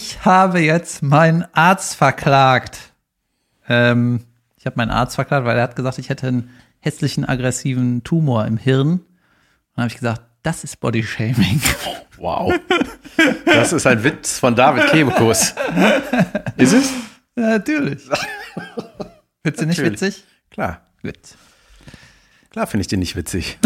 Ich habe jetzt meinen Arzt verklagt. Ähm, ich habe meinen Arzt verklagt, weil er hat gesagt, ich hätte einen hässlichen, aggressiven Tumor im Hirn. Dann habe ich gesagt, das ist Bodyshaming. Wow. Das ist ein Witz von David Kebekus. Ist es? Natürlich. Findest du nicht Natürlich. witzig? Klar. Gut. Klar finde ich den nicht witzig.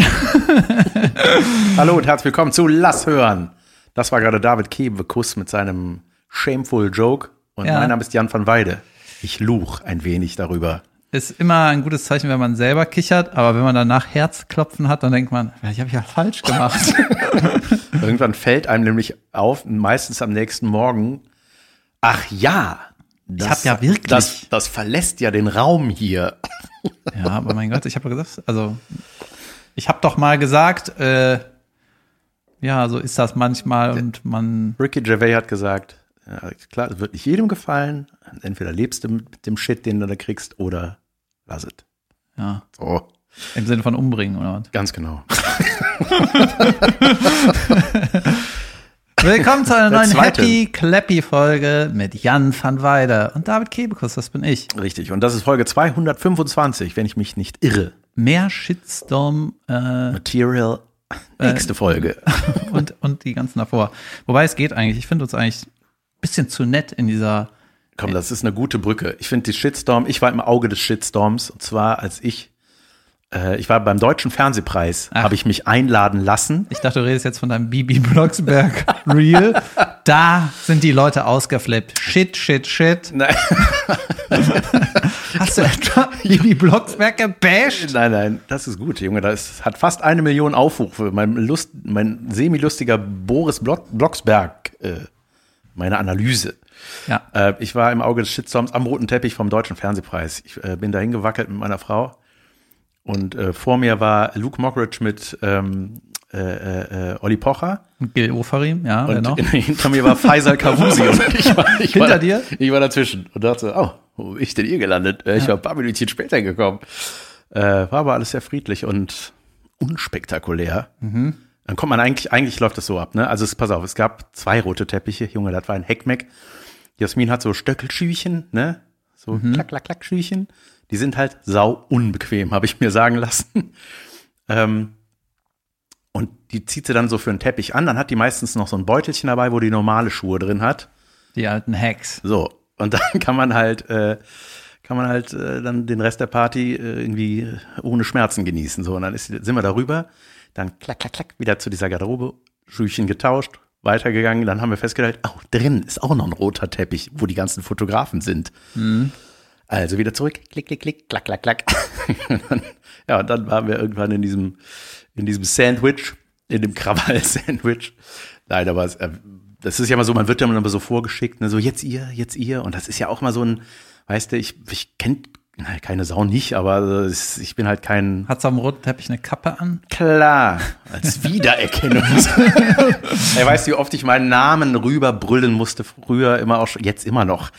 Hallo und herzlich willkommen zu Lass hören. Das war gerade David Kebekus mit seinem Shameful Joke. Und Ja. mein Name ist Jan van Weide. Ich luch ein wenig darüber. Ist immer ein gutes Zeichen, wenn man selber kichert, aber wenn man danach Herzklopfen hat, dann denkt man, vielleicht habe ich ja falsch gemacht. Irgendwann fällt einem nämlich auf, meistens am nächsten Morgen, ach ja, das, hab ja wirklich- Das, das verlässt ja den Raum hier. ja, aber mein Gott, ich habe gesagt, also ich habe doch mal gesagt, äh, ja, so ist das manchmal und man, Ricky Gervais hat gesagt, ja, klar, es wird nicht jedem gefallen. Entweder lebst du mit dem Shit, den du da kriegst, oder lass es. ja, So, im Sinne von umbringen oder was. ganz genau. Willkommen zu einer Der neuen zweite. Happy Clappy Folge mit Jan van Weide und David Kebekus, das bin ich. Richtig. Und das ist Folge 225, wenn ich mich nicht irre. Mehr Shitstorm äh, Material. Nächste Folge. und, und die ganzen davor. Wobei es geht eigentlich, ich finde uns eigentlich bisschen zu nett in dieser Komm, das ist eine gute Brücke. Ich finde die Shitstorm, ich war im Auge des Shitstorms. Und zwar, als ich, äh, ich war beim Deutschen Fernsehpreis, habe ich mich einladen lassen. Ich dachte, du redest jetzt von deinem Bibi Blocksberg Reel. Da sind die Leute ausgeflippt. Shit, shit, shit. Nein, Hast du etwa Bibi Blocksberg gebasht? nein, nein, das ist gut, Junge. Das hat fast eine Million Aufrufe. Mein, Lust, mein semi-lustiger Boris Block, Blocksberg, äh, meine Analyse. Ja. Äh, ich war im Auge des Shitstorms am roten Teppich vom Deutschen Fernsehpreis. Ich äh, bin da hingewackelt mit meiner Frau. Und äh, vor mir war Luke Mockridge mit ähm, äh, äh, äh, Olli Pocher. Und Gil Ofarim, ja, Und noch? hinter mir war Faisal Kavusi. und ich war, ich Hinter war, dir? Ich war dazwischen und dachte, oh, wo bin ich denn hier gelandet? Äh, Ich war ein paar Minuten später gekommen. Äh, war aber alles sehr friedlich und unspektakulär. Mhm. Dann kommt man eigentlich, eigentlich läuft das so ab, ne? Also es, pass auf, es gab zwei rote Teppiche, Junge, das war ein Heckmeck. Jasmin hat so Stöckelschüchen, ne? So Mhm. klack, klack, klack Schüchen. Die sind halt sau unbequem, habe ich mir sagen lassen. ähm, und die zieht sie dann so für einen Teppich an. Dann hat die meistens noch so ein Beutelchen dabei, wo die normale Schuhe drin hat. Die alten Hacks. So. Und dann kann man halt, äh, kann man halt äh, dann den Rest der Party äh, irgendwie ohne Schmerzen genießen. So. Und dann ist, sind wir darüber. Dann klack, klack, klack, wieder zu dieser Garderobe, Schüchen getauscht, weitergegangen. Dann haben wir festgestellt, oh, drin ist auch noch ein roter Teppich, wo die ganzen Fotografen sind. Also wieder zurück, klick, klick, klick, klack, klack, klack. Ja, und dann waren wir irgendwann in diesem, in diesem Sandwich, in dem Krawall-Sandwich. Nein, aber es, äh, das ist ja mal so, man wird ja immer so vorgeschickt, ne, so jetzt ihr, jetzt ihr. Und das ist ja auch mal so ein, weißt du, ich, ich kenne keine Sau nicht, aber es- ich bin halt kein, Hat am roten Teppich eine Kappe an? Klar, als Wiedererkennung. er weiß, wie oft ich meinen Namen rüberbrüllen musste, früher immer auch schon, jetzt immer noch.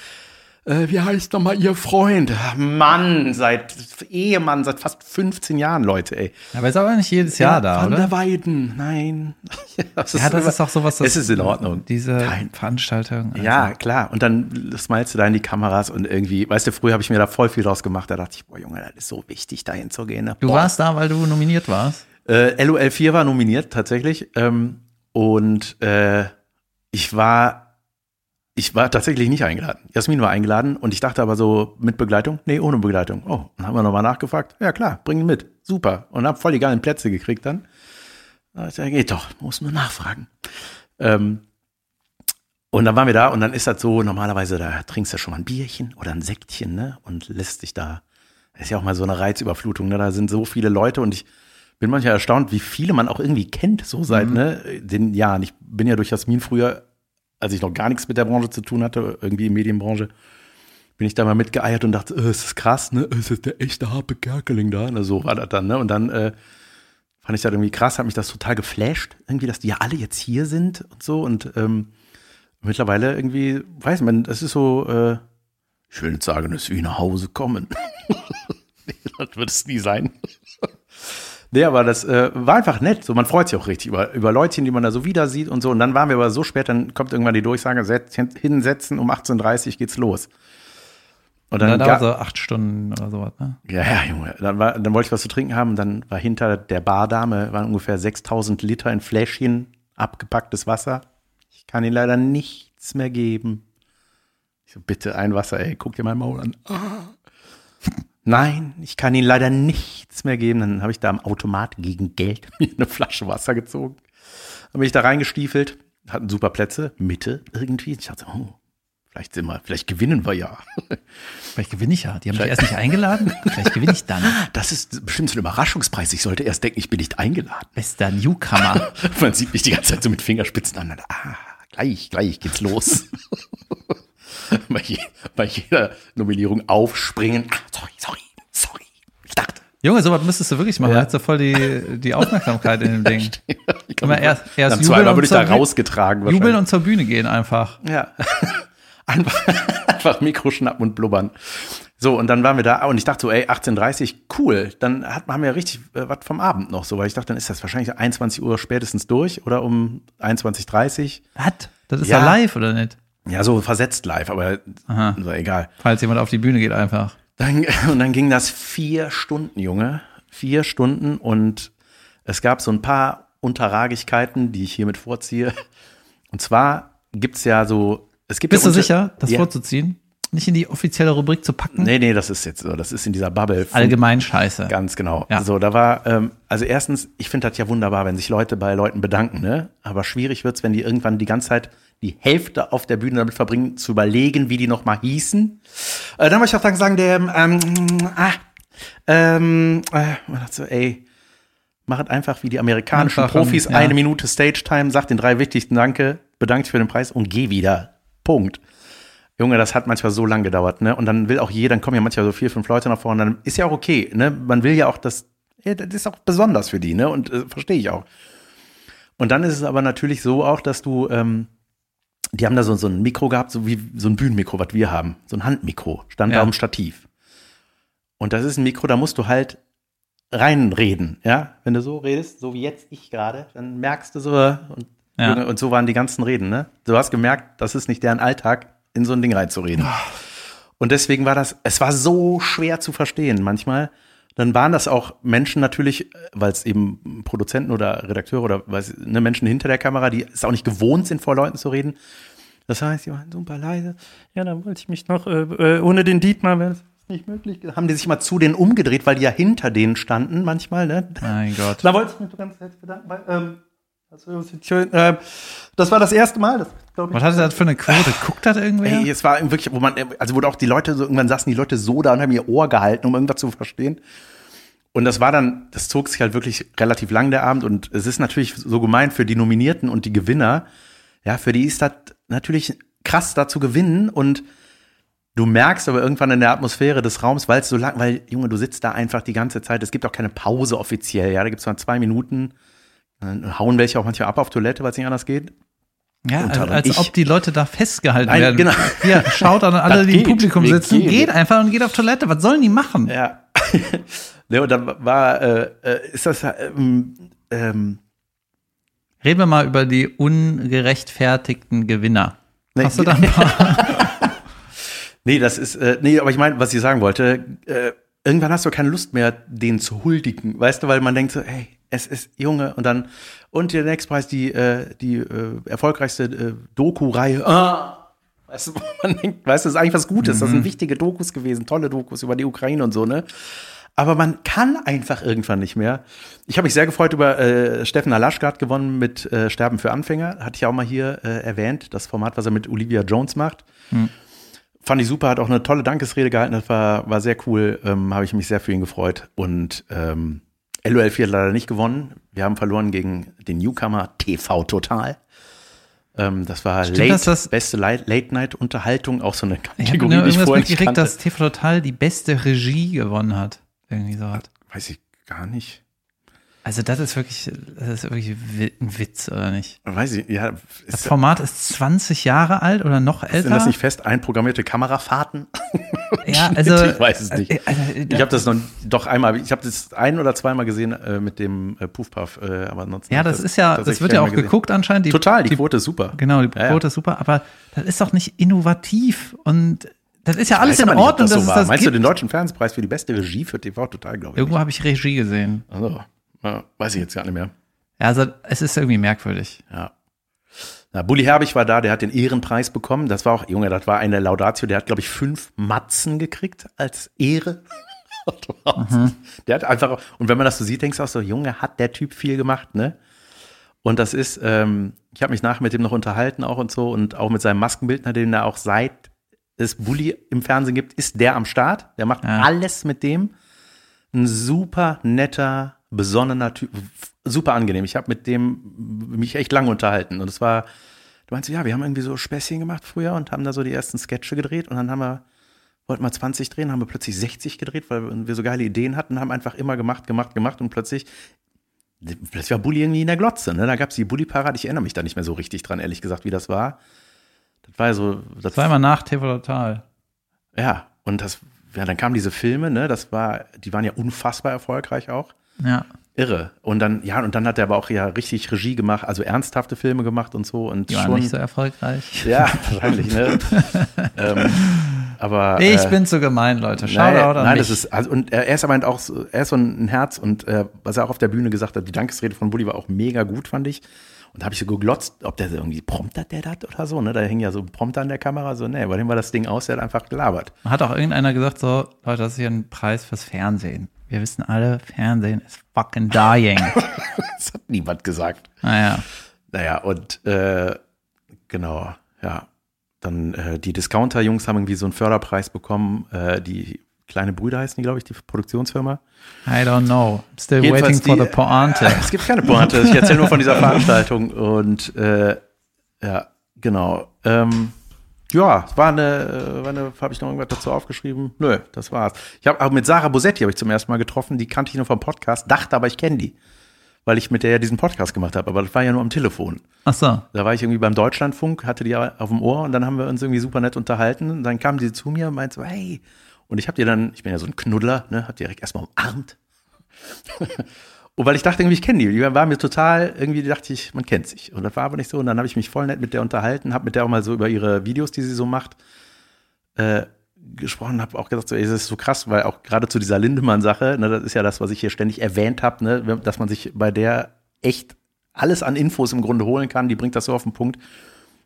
Äh, wie heißt nochmal Ihr Freund? Mann, seit Ehemann, seit fast 15 Jahren, Leute, ey. Aber ist aber nicht jedes Jahr da, Van oder? der Weiden, nein. ja, das ja, das immer- ist auch sowas, das Es ist in Ordnung. Diese Kein- Veranstaltung. also- Ja, klar. Und dann smilest du da in die Kameras und irgendwie, weißt du, früher habe ich mir da voll viel draus gemacht. Da dachte ich, boah, Junge, das ist so wichtig, da hinzugehen. Ne? Du Boah. warst da, weil du nominiert warst. Äh, LOL 4 war nominiert tatsächlich. Ähm, und äh, ich war, ich war tatsächlich nicht eingeladen. Jasmin war eingeladen und ich dachte aber so mit Begleitung, nee, ohne Begleitung. Oh, dann haben wir nochmal nachgefragt. Ja klar, bring ihn mit. Super. Und hab voll die geilen Plätze gekriegt dann. Da ich, ja, geht doch, muss nur nachfragen. Ähm, und dann waren wir da und dann ist das so, normalerweise, da trinkst du schon mal ein Bierchen oder ein Sektchen, ne? Und lässt dich da, das ist ja auch mal so eine Reizüberflutung, ne? Da sind so viele Leute und ich bin manchmal erstaunt, wie viele man auch irgendwie kennt, so seit, ne, den Jahren. Ich bin ja durch Jasmin früher, als ich noch gar nichts mit der Branche zu tun hatte, irgendwie in Medienbranche, bin ich da mal mitgeeiert und dachte, äh, ist das krass, ne? Ist das der echte Harpe Kerkeling da? Na, so war das dann, ne? Und dann äh, fand ich das irgendwie krass, hat mich das total geflasht, irgendwie, dass die ja alle jetzt hier sind und so. Und ähm, mittlerweile irgendwie, weiß man, das ist so, äh, ich will nicht sagen, dass wir nach Hause kommen. Das wird es nie sein. Nee, aber das äh, war einfach nett. So, man freut sich auch richtig über, über Leutchen, die man da so wieder sieht und so. Und dann waren wir aber so spät, dann kommt irgendwann die Durchsage, setz, hinsetzen, um 18.30 Uhr geht's los. Und Dann dann, dauert ga- so acht Stunden oder sowas, ne? ja, ja, Junge. Dann, war, dann wollte ich was zu trinken haben. Und dann war hinter der Bardame waren ungefähr 6000 Liter in Fläschchen abgepacktes Wasser. Ich kann Ihnen leider nichts mehr geben. Ich so, bitte ein Wasser, ey, guck dir mein Maul an. Nein, ich kann Ihnen leider nichts mehr geben. Dann habe ich da am Automat gegen Geld mir eine Flasche Wasser gezogen. Dann bin ich da reingestiefelt, hatten super Plätze, Mitte irgendwie. Ich dachte, oh, vielleicht sind wir, vielleicht gewinnen wir ja. Vielleicht gewinne ich ja. Die haben mich erst nicht eingeladen. Vielleicht gewinne ich dann. Das ist bestimmt so ein Überraschungspreis. Ich sollte erst denken, ich bin nicht eingeladen. Bester Newcomer. Man sieht mich die ganze Zeit so mit Fingerspitzen an. Ah, gleich, gleich geht's los. bei, je, bei jeder Nominierung aufspringen. Ah, sorry, sorry, sorry. Ich dachte. Junge, sowas müsstest du wirklich machen. Ja. Da hast du voll die, die Aufmerksamkeit in dem Ding. Ich glaub, Immer erst, erst Dann zweimal würde ich da rausgetragen. Jubeln und zur Bühne gehen einfach. Ja. Einfach, einfach Mikro schnappen und blubbern. So, und dann waren wir da und ich dachte so, ey, 18.30 cool. Dann hat, haben wir richtig äh, was vom Abend noch so, weil ich dachte, dann ist das wahrscheinlich 21 Uhr spätestens durch oder um 21.30 Was? Das ist Ja. ja live, oder nicht? Ja, so versetzt live, aber Aha. so, egal. Falls jemand auf die Bühne geht einfach. Dann, und dann ging das vier Stunden, Junge. Vier Stunden und es gab so ein paar Unterragigkeiten, die ich hiermit vorziehe. Und zwar gibt's ja so, es gibt Bist ja du sicher, das ja. vorzuziehen? Nicht in die offizielle Rubrik zu packen? Nee, nee, das ist jetzt so, das ist in dieser Bubble. Allgemein scheiße. Ganz genau. Ja. So, da war, ähm, also erstens, ich finde das ja wunderbar, wenn sich Leute bei Leuten bedanken, ne? Aber schwierig wird's, wenn die irgendwann die ganze Zeit die Hälfte auf der Bühne damit verbringen, zu überlegen, wie die nochmal hießen. Äh, dann möchte ich auch sagen, der, ähm, ah, ähm, äh, man dachte so, ey, machet einfach wie die amerikanischen Einfach, Profis, ja. eine Minute Stage-Time, sagt den drei wichtigsten Danke, bedankt für den Preis und geh wieder. Punkt. Junge, das hat manchmal so lang gedauert, ne? Und dann will auch jeder, dann kommen ja manchmal so vier, fünf Leute nach vorne, dann ist ja auch okay, ne? Man will ja auch das, ja, das ist auch besonders für die, ne? Und äh, verstehe ich auch. Und dann ist es aber natürlich so auch, dass du, ähm, die haben da so, so ein Mikro gehabt, so wie so ein Bühnenmikro, was wir haben. So ein Handmikro, stand Ja. da am Stativ. Und das ist ein Mikro, da musst du halt reinreden, ja? Wenn du so redest, so wie jetzt ich gerade, dann merkst du so, und, Ja. Und so waren die ganzen Reden, ne? Du hast gemerkt, das ist nicht deren Alltag, in so ein Ding reinzureden. Und deswegen war das, es war so schwer zu verstehen manchmal. Dann waren das auch Menschen natürlich, weil es eben Produzenten oder Redakteure oder weiß, ne, Menschen hinter der Kamera, die es auch nicht gewohnt sind, vor Leuten zu reden. Das heißt, die waren super leise. Ja, dann wollte ich mich noch, äh, äh, ohne den Dietmar wäre das nicht möglich. Haben die sich mal zu denen umgedreht, weil die ja hinter denen standen manchmal, ne? Mein Gott. Da wollte ich mich ganz herzlich bedanken, weil, ähm, das, war äh, das war das erste Mal, das glaube ich. Was hatte das für eine Quote? Guckt das irgendwer? Ey, es war wirklich, wo man, also wo auch die Leute so, irgendwann saßen die Leute so da und haben ihr Ohr gehalten, um irgendwas zu verstehen. Und das war dann, das zog sich halt wirklich relativ lang, der Abend. Und es ist natürlich so gemeint für die Nominierten und die Gewinner. Ja, für die ist das natürlich krass, da zu gewinnen. Und du merkst aber irgendwann in der Atmosphäre des Raums, weil es so lang, weil, Junge, du sitzt da einfach die ganze Zeit. Es gibt auch keine Pause offiziell. Ja, da gibt es mal zwei Minuten. Dann hauen welche auch manchmal ab auf Toilette, weil es nicht anders geht. Ja, als, als ob die Leute da festgehalten Nein, werden. genau. Hier, schaut an alle, die im. Publikum sitzen. gehen. Geht einfach und geht auf Toilette. Was sollen die machen? Ja. ne, und dann war, äh, äh, ist das, ähm, ähm, Reden wir mal über die ungerechtfertigten Gewinner. Nee, Hast du da ein paar? nee, das ist, äh, nee, aber ich meine, was ich sagen wollte, äh, irgendwann hast du keine Lust mehr, denen zu huldigen, weißt du, weil man denkt so, hey, es ist Junge und dann, und der nächste Preis, die, äh, die äh, erfolgreichste äh, Doku-Reihe, ah, Weißt du, man denkt, weißt du, das ist eigentlich was Gutes. Das sind wichtige Dokus gewesen, tolle Dokus über die Ukraine und so, ne? Aber man kann einfach irgendwann nicht mehr. Ich habe mich sehr gefreut über äh, Steffen Alaschka hat gewonnen mit äh, Sterben für Anfänger. Hatte ich auch mal hier äh, erwähnt, das Format, was er mit Olivia Jones macht. Fand ich super, hat auch eine tolle Dankesrede gehalten. Das war, war sehr cool. Ähm, habe ich mich sehr für ihn gefreut. Und ähm, LOL 4 hat leider nicht gewonnen. Wir haben verloren gegen den Newcomer TV Total. Ähm, das war Stimmt late, das, beste Late- Late-Night-Unterhaltung, auch so eine Ich habe Kategorie, nur die ich irgendwas vorher nicht mitgekriegt, kannte. dass TV Total die beste Regie gewonnen hat. Irgendwie so hat. Weiß ich gar nicht. Also das ist wirklich, das ist wirklich wi- ein Witz, oder nicht? Weiß ich, ja. Das Format ist 20 Jahre alt oder noch älter. sind das nicht fest einprogrammierte Kamerafahrten? ja, also, ich weiß es nicht. Äh, also, Ich habe das noch doch einmal, ich habe das ein oder zweimal gesehen äh, mit dem äh, Puff Puff, äh, aber ansonsten. ja, ich das ist ja, das wird ja auch geguckt anscheinend. Die, Total, die, Quote ist super. Genau, die Ja, ja. Quote ist super, aber das ist doch nicht innovativ und das ist ja alles in aber nicht, Ordnung, das so das Meinst du gibt. den Deutschen Fernsehpreis für die beste Regie für TV total, glaube ich. Irgendwo habe ich Regie gesehen. Also, ja, weiß ich jetzt gar nicht mehr. Ja, also es ist irgendwie merkwürdig. Ja. Na, Bully Herbig war da, der hat den Ehrenpreis bekommen. Das war auch, Junge, das war eine Laudatio, der hat, glaube ich, fünf Matzen gekriegt als Ehre. Der hat einfach, und wenn man das so sieht, denkst du auch so, Junge, hat der Typ viel gemacht, ne? Und das ist, ähm, ich habe mich nachher mit dem noch unterhalten auch und so und auch mit seinem Maskenbildner, den er auch seit es Bully im Fernsehen gibt, ist der am Start. Der macht Ja. alles mit dem. Ein super netter, besonnener Typ, super angenehm. Ich habe mit dem mich echt lange unterhalten und es war, du meinst, ja, wir haben irgendwie so Späßchen gemacht früher und haben da so die ersten Sketche gedreht und dann haben wir, wollten wir 20 drehen, haben wir plötzlich 60 gedreht, weil wir so geile Ideen hatten, haben einfach immer gemacht, gemacht, gemacht und plötzlich, plötzlich war Bully irgendwie in der Glotze. Ne? Da gab es die Bully-Parade, ich erinnere mich da nicht mehr so richtig dran, ehrlich gesagt, wie das war. Das war ja so, das Das war immer nach TV Total. ja, und das, ja, dann kamen diese Filme, ne, das war, die waren ja unfassbar erfolgreich auch. Ja. Irre. Und dann, ja, und dann hat er aber auch ja richtig Regie gemacht, also ernsthafte Filme gemacht und so und Die waren schon. nicht so erfolgreich. ja, wahrscheinlich, ne? ähm, aber. Ich äh, bin zu gemein, Leute. Shoutout Nein, an nein mich. das ist, also, und er ist aber auch, so- er ist so ein Herz und äh, was er auch auf der Bühne gesagt hat, die Dankesrede von Bulli war auch mega gut, fand ich. Und da habe ich so geglotzt, ob der so irgendwie promptert der das oder so, ne? Da hing ja so ein Prompter an der Kamera, so, ne, bei dem war das Ding aus, der hat einfach gelabert. Hat auch irgendeiner gesagt, so, Leute, das ist hier ein Preis fürs Fernsehen. Wir wissen alle, Fernsehen ist fucking dying. Das hat niemand gesagt. naja. Naja, und äh, genau, ja. Dann äh, die Discounter-Jungs haben irgendwie so einen Förderpreis bekommen. Äh, die kleine Brüder heißen die, glaube ich, die Produktionsfirma. I don't know. Still Jedenfalls waiting for die- the Pointe. Es gibt keine Pointe. Ich erzähle nur von dieser Veranstaltung. Und äh, ja, genau. Ähm, ja, war eine, äh, war eine habe ich noch irgendwas dazu aufgeschrieben? Nö, das war's. Ich habe auch mit Sarah Bosetti habe ich zum ersten Mal getroffen. Die kannte ich nur vom Podcast, dachte aber ich kenne die, weil ich mit der ja diesen Podcast gemacht habe. Aber das war ja nur am Telefon. Ach so. Da war ich irgendwie beim Deutschlandfunk, hatte die auf dem Ohr und dann haben wir uns irgendwie super nett unterhalten. Und dann kam die zu mir und meinte so, hey. Und ich habe die dann, ich bin ja so ein Knuddler, ne, hab die direkt erstmal umarmt. Und weil ich dachte irgendwie, ich kenne die. Die war mir total, irgendwie dachte ich, man kennt sich. Und das war aber nicht so. Und dann habe ich mich voll nett mit der unterhalten, habe mit der auch mal so über ihre Videos, die sie so macht, äh, gesprochen, habe auch gesagt, so, ey, das ist so krass, weil auch gerade zu dieser Lindemann-Sache, ne, das ist ja das, was ich hier ständig erwähnt habe, ne, dass man sich bei der echt alles an Infos im Grunde holen kann, die bringt das so auf den Punkt.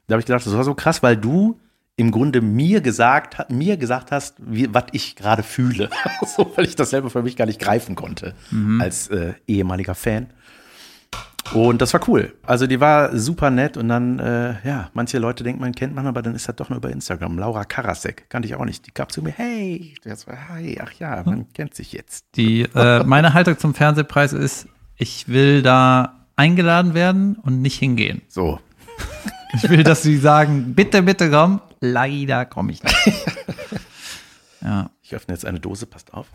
Da habe ich gedacht, das war so krass, weil du im Grunde mir gesagt, mir gesagt hast, wie, was ich gerade fühle. so, weil ich das selber für mich gar nicht greifen konnte als äh, ehemaliger Fan. Und das war cool. Also die war super nett und dann, äh, ja, manche Leute denken, man kennt man, aber dann ist das doch nur über Instagram. Laura Karasek, kannte ich auch nicht. Die gab zu mir, hey, das war, hi, ach ja, man kennt sich jetzt. Die, äh, meine Haltung zum Fernsehpreis ist, ich will da eingeladen werden und nicht hingehen. So, Ich will, dass sie sagen, bitte, bitte komm. Leider komme ich nicht. Ja. ich öffne jetzt eine Dose, passt auf.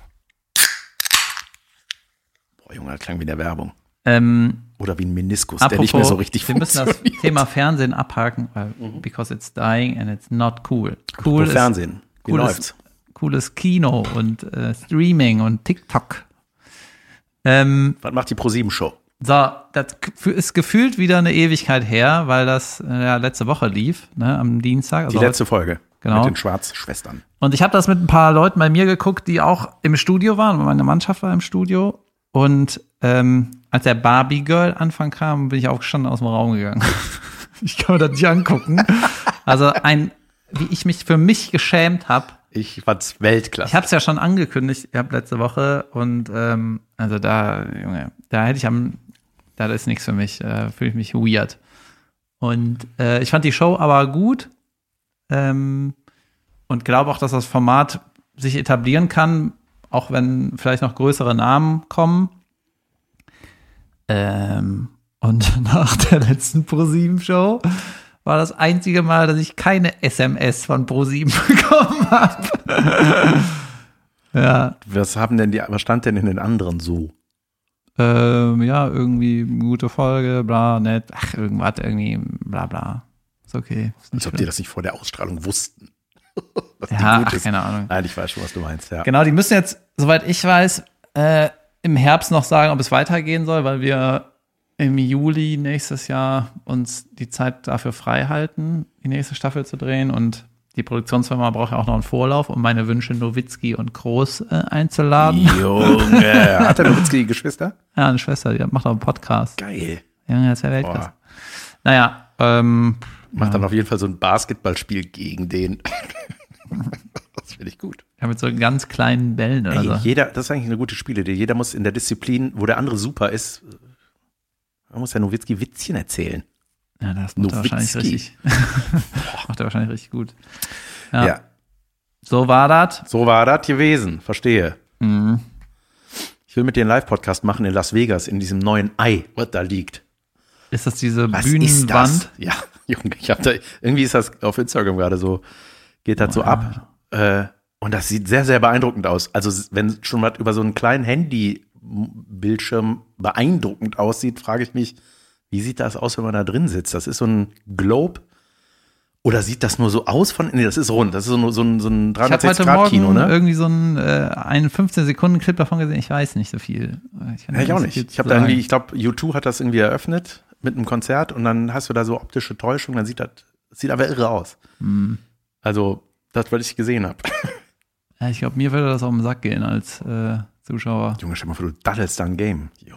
Boah, Junge, das klang wie in der Werbung. Ähm, Oder wie ein Meniskus, apropos, der nicht mehr so richtig wir müssen das funktioniert. Thema Fernsehen abhaken, weil because it's dying and it's not cool. Cool ist, Fernsehen. Wie cool läuft's? ist, cool ist Kino und äh, Streaming und TikTok. Ähm, Was macht die Pro-7-Show? So, das ist gefühlt wieder eine Ewigkeit her, weil das äh, ja letzte Woche lief, ne, am Dienstag. Die Also letzte Folge. Genau. Mit den Schwarzschwestern. Und ich habe das mit ein paar Leuten bei mir geguckt, die auch im Studio waren. Meine Mannschaft war im Studio. Und ähm, als der Barbie Girl Anfang kam, bin ich aufgestanden aus dem Raum gegangen. ich kann mir das nicht angucken. Also ein, wie ich mich für mich geschämt habe. Ich fand's Weltklasse. Ich habe es ja schon angekündigt, ihr habt letzte Woche und ähm, also da, Junge, da hätte ich am, da ist nichts für mich, äh, fühle ich mich weird. Und äh, ich fand die Show aber gut ähm, und glaube auch, dass das Format sich etablieren kann, auch wenn vielleicht noch größere Namen kommen. Ähm, und nach der letzten ProSieben-Show war das einzige Mal, dass ich keine SMS von ProSieben bekommen habe. ja, Was haben denn die, was stand denn in den anderen so? Ähm, ja, irgendwie gute Folge, bla, nett, ach, irgendwas, irgendwie, bla, bla. Ist okay. Ist Als ob die das nicht vor der Ausstrahlung wussten. ja, ach, keine Ahnung. Nein, ich weiß schon, was du meinst, ja. Genau, die müssen jetzt, soweit ich weiß, äh, im Herbst noch sagen, ob es weitergehen soll, weil wir im Juli nächstes Jahr uns die Zeit dafür frei halten, die nächste Staffel zu drehen und die Produktionsfirma braucht ja auch noch einen Vorlauf, um meine Wünsche Nowitzki und Groß äh, einzuladen. Junge, hat der Nowitzki Geschwister? Ja, eine Schwester, die macht auch einen Podcast. Geil. Ja, das ist ja Weltklasse. Boah. Naja, ähm, Macht dann auf jeden Fall so ein Basketballspiel gegen den. das finde ich gut. ja, mit so ganz kleinen Bällen oder Ey, so. jeder, das ist eigentlich eine gute Spielidee. Jeder muss in der Disziplin, wo der andere super ist, man muss der Nowitzki Witzchen erzählen. Ja, das macht er wahrscheinlich richtig. macht er wahrscheinlich richtig gut. Ja. Ja. So war das. so war das gewesen. Verstehe. Mhm. Ich will mit dir einen Live-Podcast machen in Las Vegas, in diesem neuen Ei, was da liegt. Ist das diese Was Bühnenwand? das? Ja, Junge, ich hab da, irgendwie ist das auf Instagram gerade so, geht das so ab. Äh, und das sieht sehr, sehr beeindruckend aus. Also, wenn schon was über so einen kleinen Handy-Bildschirm beeindruckend aussieht, frage ich mich, wie sieht das aus, wenn man da drin sitzt? Das ist so ein Globe. Oder sieht das nur so aus von, nee, das ist rund. Das ist so, ein- so ein, so ein Ich habe heute 360-Grad-Kino, Morgen ne? irgendwie so einen, äh, einen 15-Sekunden-Clip davon gesehen. Ich weiß nicht so viel. Ich, Ja, ich auch nicht. Ich habe zu da irgendwie, sagen. ich glaube, U2 hat das irgendwie eröffnet mit einem Konzert und dann hast du da so optische Täuschung, dann sieht das, sieht aber irre aus. Hm. Also, das, was ich gesehen habe. Ja, ich glaube, mir würde das auf den Sack gehen als äh, Zuschauer. Junge, stell mal vor, du daddelst da ein Game. Jo.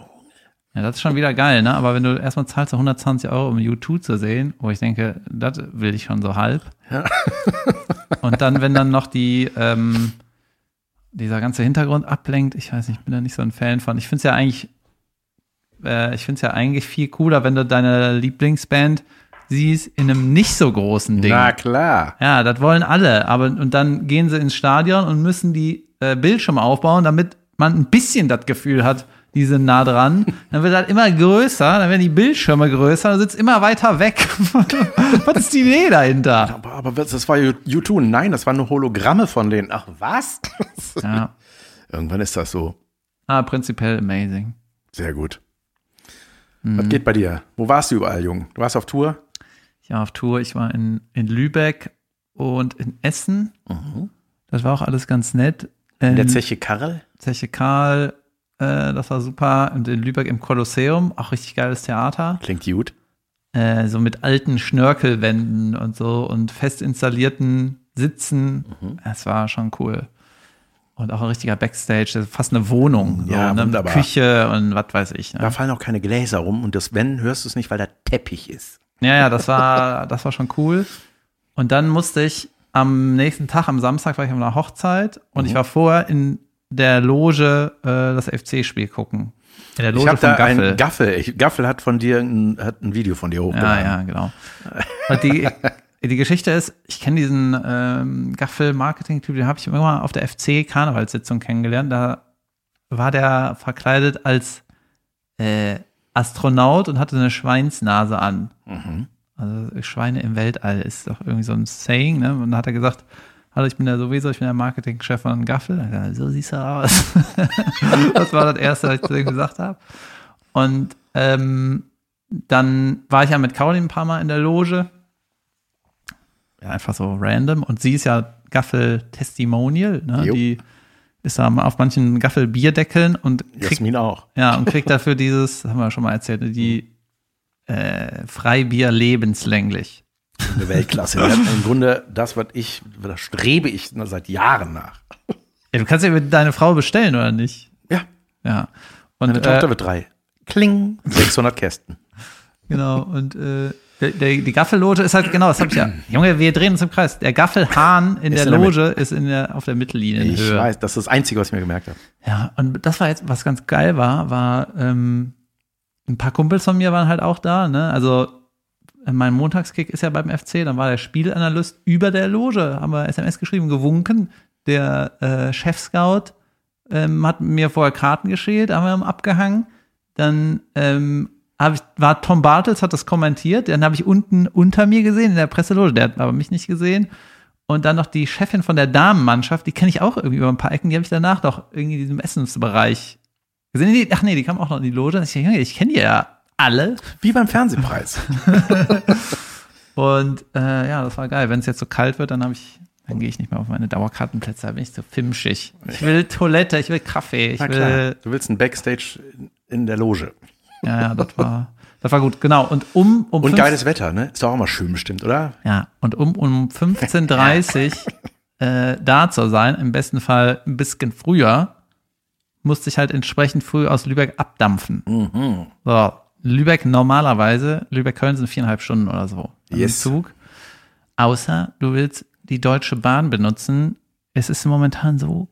Ja, das ist schon wieder geil, ne? Aber wenn du erstmal zahlst, so 120 Euro, um U2 zu sehen, wo ich denke, das will ich schon so halb. Ja. Und dann, wenn dann noch die, ähm, dieser ganze Hintergrund ablenkt, ich weiß nicht, ich bin da nicht so ein Fan von. Ich finde es ja eigentlich, äh, ich finde es ja eigentlich viel cooler, wenn du deine Lieblingsband siehst in einem nicht so großen Ding. Na klar. Ja, das wollen alle. Aber und dann gehen sie ins Stadion und müssen die äh, Bildschirme aufbauen, damit man ein bisschen das Gefühl hat, die sind nah dran. Dann wird das immer größer, dann werden die Bildschirme größer, dann sitzt immer weiter weg. Was ist die Idee dahinter? Aber, aber das war U- U2. Nein, das waren nur Hologramme von denen. Ach, was? Ja, Irgendwann ist das so. ah, prinzipiell amazing. Sehr gut. Mhm. Was geht bei dir? Wo warst du überall, Jung? Du warst auf Tour? Ich war auf Tour, ich war in, in Lübeck und in Essen. Das war auch alles ganz nett. In In der Zeche Karl? Zeche Karl, äh, das war super. Und in Lübeck im Kolosseum, auch richtig geiles Theater. Klingt gut. äh, so mit alten Schnörkelwänden und so und fest installierten Sitzen. Mhm. Es war schon cool. Und auch ein richtiger Backstage, das ist fast eine Wohnung. So, Ja, ne? wunderbar. Küche und was weiß ich. Da Ne? fallen auch keine Gläser rum und das Wenn hörst du es nicht, weil da Teppich ist. Ja, ja, das war, das war schon cool. Und dann musste ich am nächsten Tag, am Samstag, war ich auf einer Hochzeit und Mhm. ich war vorher in der Loge äh, das FC-Spiel gucken. In der Ich Loge habe von da Gaffel. ein Gaffel. Ich, Gaffel hat von dir ein, hat ein Video von dir Ja, hochgeladen. ja, genau. Und die, die Geschichte ist, ich kenne diesen ähm, Gaffel-Marketing-Typ, den habe ich irgendwann auf der FC-Karnevalssitzung kennengelernt. Da war der verkleidet als äh, Astronaut und hatte eine Schweinsnase an. Mhm. Also Schweine im Weltall ist doch irgendwie so ein Saying, ne? Und da hat er gesagt, hallo, ich bin der sowieso, ich bin der Marketingchef von Gaffel. So siehst du aus. das war das Erste, was ich zu ihm gesagt habe. Und ähm, dann war ich ja mit Caroline ein paar Mal in der Loge. Ja, einfach so random. Und sie ist ja Gaffel-Testimonial, ne? Die ist da auf manchen Gaffel-Bierdeckeln und kriegt Jasmin auch. ja, und kriegt dafür dieses, das haben wir schon mal erzählt, die äh, Freibier lebenslänglich. Eine Weltklasse. Im Grunde das, was ich, da strebe ich seit Jahren nach. Ja, du kannst ja mit deine Frau bestellen, oder nicht? Ja, Ja. Und meine äh, Tochter wird drei. Kling. 600 Kästen. genau, und äh, der, der, die Gaffelloge ist halt, genau, das hab ich ja. Junge, wir drehen uns im Kreis. Der Gaffelhahn in der Loge ist in der, auf der Mittellinie. Ich weiß, das ist das Einzige, was ich mir gemerkt habe. Ja, und das war jetzt, was ganz geil war, war, ähm, ein paar Kumpels von mir waren halt auch da, ne? Also mein Montagskick ist ja beim FC, dann war der Spielanalyst über der Loge, haben wir SMS geschrieben, gewunken. Der äh, Chef-Scout ähm, hat mir vorher Karten geschält, haben wir abgehangen. Dann ähm, hab ich, war Tom Bartels, hat das kommentiert, dann habe ich unten unter mir gesehen in der Presseloge, der hat aber mich nicht gesehen. Und dann noch die Chefin von der Damenmannschaft, die kenne ich auch irgendwie über ein paar Ecken, die habe ich danach doch irgendwie in diesem Essensbereich die, ach nee, die kamen auch noch in die Loge. Ich, Junge, ich kenne die ja alle. Wie beim Fernsehpreis. Und äh, ja, das war geil. Wenn es jetzt so kalt wird, dann habe ich, dann gehe ich nicht mehr auf meine Dauerkartenplätze, da bin ich so fimschig. Ich will Toilette, ich will Kaffee, ich will. Du willst ein Backstage in- der Loge. Ja, ja, das war, das war gut, genau. Und um, um Und geiles Wetter, ne? Ist doch auch mal schön bestimmt, oder? Ja, und um, um 15.30 äh, da zu sein, im besten Fall ein bisschen früher, musste ich halt entsprechend früh aus Lübeck abdampfen. Mhm. So, Lübeck normalerweise, Lübeck-Köln sind viereinhalb Stunden oder so im Yes. Zug. Außer du willst die Deutsche Bahn benutzen. Es ist momentan so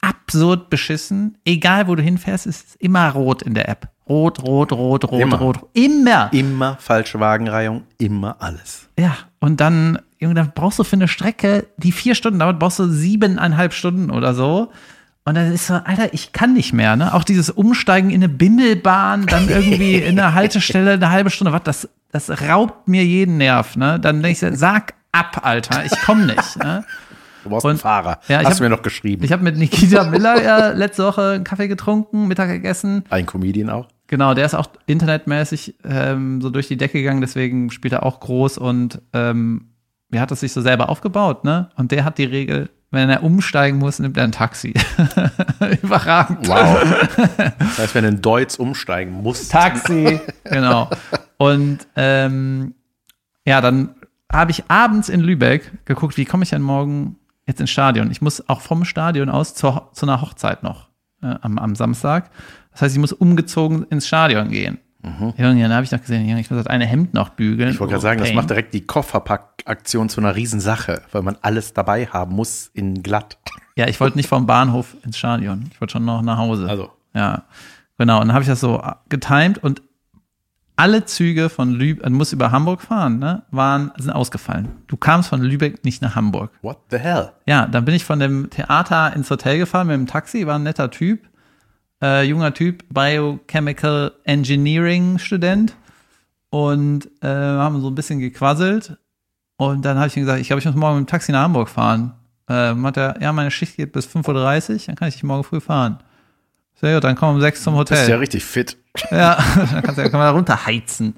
absurd beschissen. Egal, wo du hinfährst, es ist immer rot in der App. Rot, rot, rot, rot, Immer. rot. Immer. Immer falsche Wagenreihung, immer alles. Ja, und dann, Junge, dann brauchst du für eine Strecke, die vier Stunden dauert, brauchst du siebeneinhalb Stunden oder so. Und dann ist so, Alter, ich kann nicht mehr, ne? Auch dieses Umsteigen in eine Bimmelbahn, dann irgendwie in einer Haltestelle eine halbe Stunde, was, das, das raubt mir jeden Nerv, ne? Dann denke ich, sag ab, Alter, ich komme nicht, ne? Du brauchst Und- einen Fahrer. Ja, ich Hast hab- du mir noch geschrieben. Ich habe mit Nikita Miller ja letzte Woche einen Kaffee getrunken, Mittag gegessen. Ein Comedian auch. Genau, der ist auch internetmäßig ähm, so durch die Decke gegangen, deswegen spielt er auch groß und ähm, er hat es sich so selber aufgebaut, ne? Und der hat die Regel, wenn er umsteigen muss, nimmt er ein Taxi. Überragend. Wow. das heißt, wenn du in Deutsch umsteigen musst. Taxi, genau. Und ähm, ja, dann habe ich abends in Lübeck geguckt, wie komme ich denn morgen jetzt ins Stadion? Ich muss auch vom Stadion aus zur, zu einer Hochzeit noch äh, am, am Samstag. Das heißt, ich muss umgezogen ins Stadion gehen. Junge, dann habe ich noch gesehen, Junge, ich muss das eine Hemd noch bügeln. Ich wollte gerade Oh, sagen, das Pain. macht direkt die Kofferpackaktion zu einer Riesensache, weil man alles dabei haben muss in glatt. Ja, ich wollte nicht vom Bahnhof ins Stadion. Ich wollte schon noch nach Hause. Also. Ja, genau. Und dann habe ich das so getimed und alle Züge von Lübeck, man muss über Hamburg fahren, ne, waren, sind ausgefallen. Du kamst von Lübeck nicht nach Hamburg. What the hell? Ja, dann bin ich von dem Theater ins Hotel gefahren mit dem Taxi, war ein netter Typ, äh, junger Typ, Biochemical Engineering Student und äh, haben so ein bisschen gequasselt und dann habe ich ihm gesagt, ich glaube, ich muss morgen mit dem Taxi nach Hamburg fahren. Äh, hat er, ja, meine Schicht geht bis 5.30 Uhr, dann kann ich dich morgen früh fahren. Sehr gut, dann kommen wir um 6 zum Das ist ja Hotel. richtig fit. Ja, dann kannst du, kann man da runterheizen.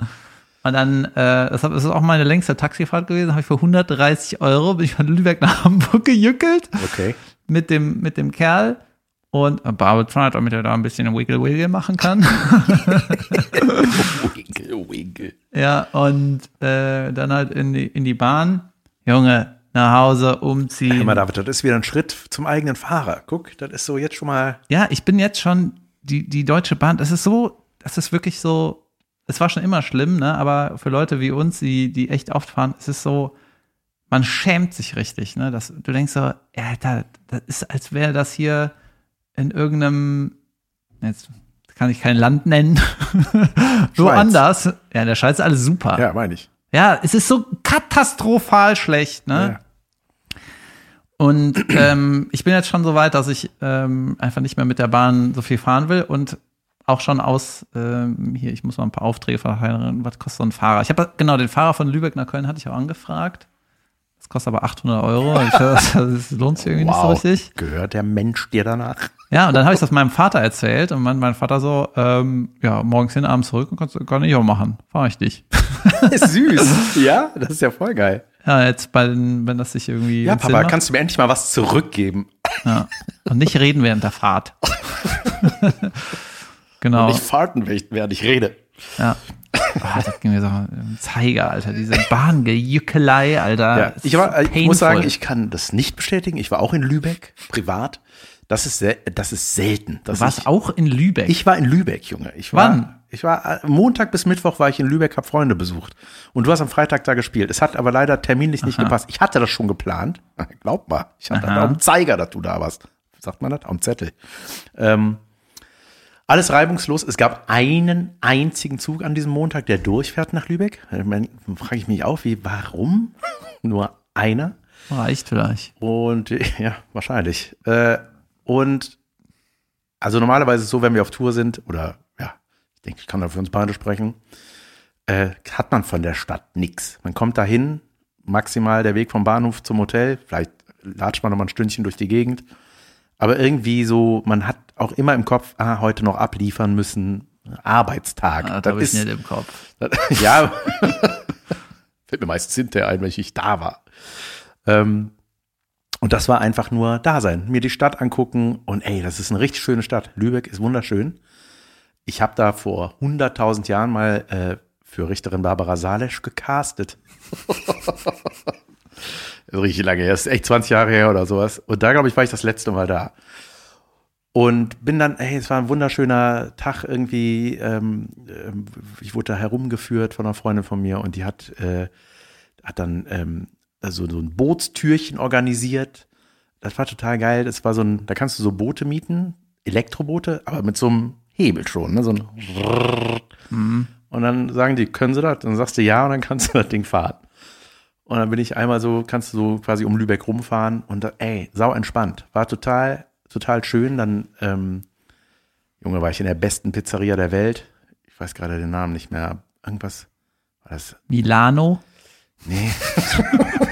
Und dann, äh, das ist auch meine längste Taxifahrt gewesen, habe ich für 130 Euro, bin ich von Lübeck nach Hamburg gejückelt Okay. mit dem, mit dem Kerl und Barbetron, damit er da ein bisschen Wiggle Wiggle machen kann. Winkel, winkel. ja, und äh, dann halt in die, in die Bahn. Junge, nach Hause umziehen. Hör mal, David, das ist wieder ein Schritt zum eigenen Fahrer. Guck, das ist so jetzt schon mal. Ja, ich bin jetzt schon, die, die Deutsche Bahn, das ist so, das ist wirklich so, es war schon immer schlimm, ne? Aber für Leute wie uns, die, die echt oft fahren, es ist so, man schämt sich richtig, ne? Das, du denkst so, ja, Alter, das ist, als wäre das hier in irgendeinem, jetzt kann ich kein Land nennen, woanders. Ja, in der Schweiz ist alles super. Ja, meine ich. Ja, es ist so katastrophal schlecht, ne? Ja. Und ähm, ich bin jetzt schon so weit, dass ich ähm, einfach nicht mehr mit der Bahn so viel fahren will und auch schon aus, ähm, hier, ich muss mal ein paar Aufträge verheiraten, was kostet so ein Fahrer? Ich habe genau den Fahrer von Lübeck nach Köln hatte ich auch angefragt. Das kostet aber 800 Euro. Ich, das, das lohnt sich irgendwie Wow. nicht so richtig. Gehört der Mensch dir danach? Ja, und dann habe ich das meinem Vater erzählt und mein, mein Vater so, ähm, ja, morgens hin, abends zurück und kannst du gar nicht auch machen. Fahr ich dich. Süß. ja, das ist ja voll geil. Ja, jetzt bei den, wenn das sich irgendwie. Ja, Papa, macht. kannst du mir endlich mal was zurückgeben? Ja. Und nicht reden während der Fahrt. genau. Nicht farten, während ich rede. Ja. Ah, das ging mir so im Zeiger, Alter. Diese Bahngejückelei, Alter. Ja, ich, war, ich muss sagen, ich kann das nicht bestätigen. Ich war auch in Lübeck, privat. Das ist, das ist selten. dass Du warst ich, auch in Lübeck. ich war in Lübeck, Junge. Ich war, Wann? Ich war äh, Montag bis Mittwoch war ich in Lübeck, hab Freunde besucht. Und du hast am Freitag da gespielt. Es hat aber leider terminlich nicht gepasst. Ich hatte das schon geplant. Glaub mal. Ich hatte Aha. da am Zeiger, dass du da warst. Sagt man das? Am Zettel. Ähm, alles reibungslos. Es gab einen einzigen Zug an diesem Montag, der durchfährt nach Lübeck. Dann frage ich mich auch, wie, warum? Nur einer. Reicht vielleicht. Und äh, ja, wahrscheinlich. Äh, und also normalerweise ist es so, wenn wir auf Tour sind, oder ja, ich denke, ich kann da für uns beide sprechen, äh, hat man von der Stadt nichts. Man kommt dahin, maximal der Weg vom Bahnhof zum Hotel, vielleicht latscht man noch mal ein Stündchen durch die Gegend, Aber irgendwie so, man hat auch immer im Kopf, ah, heute noch abliefern müssen, Arbeitstag. Ah, das habe ich nicht im Kopf. das, ja, fällt mir meistens hinterher ein, wenn ich nicht da war. Ähm, und das war einfach nur da sein, mir die Stadt angucken und ey, das ist eine richtig schöne Stadt. Lübeck ist wunderschön. Ich habe da vor 100.000 Jahren mal äh, für Richterin Barbara Salesch gecastet. Ist richtig lange her, das ist echt 20 Jahre her oder sowas. Und da, glaube ich, war ich das letzte Mal da. Und bin dann, ey, es war ein wunderschöner Tag irgendwie. Ähm, ähm, ich wurde da herumgeführt von einer Freundin von mir und die hat, äh, hat dann ähm, also so ein Bootstürchen organisiert. Das war total geil. Das war so ein, da kannst du so Boote mieten, Elektroboote, aber mit so einem Hebel schon, ne? So ein und dann sagen die, können sie das? Dann sagst du ja und dann kannst du das Ding fahren. Und dann bin ich einmal so, kannst du so quasi um Lübeck rumfahren und da, ey, sau entspannt. War total, total schön. Dann, ähm, Junge, war ich in der besten Pizzeria der Welt. Ich weiß gerade den Namen nicht mehr. Irgendwas war das? Milano, Nee.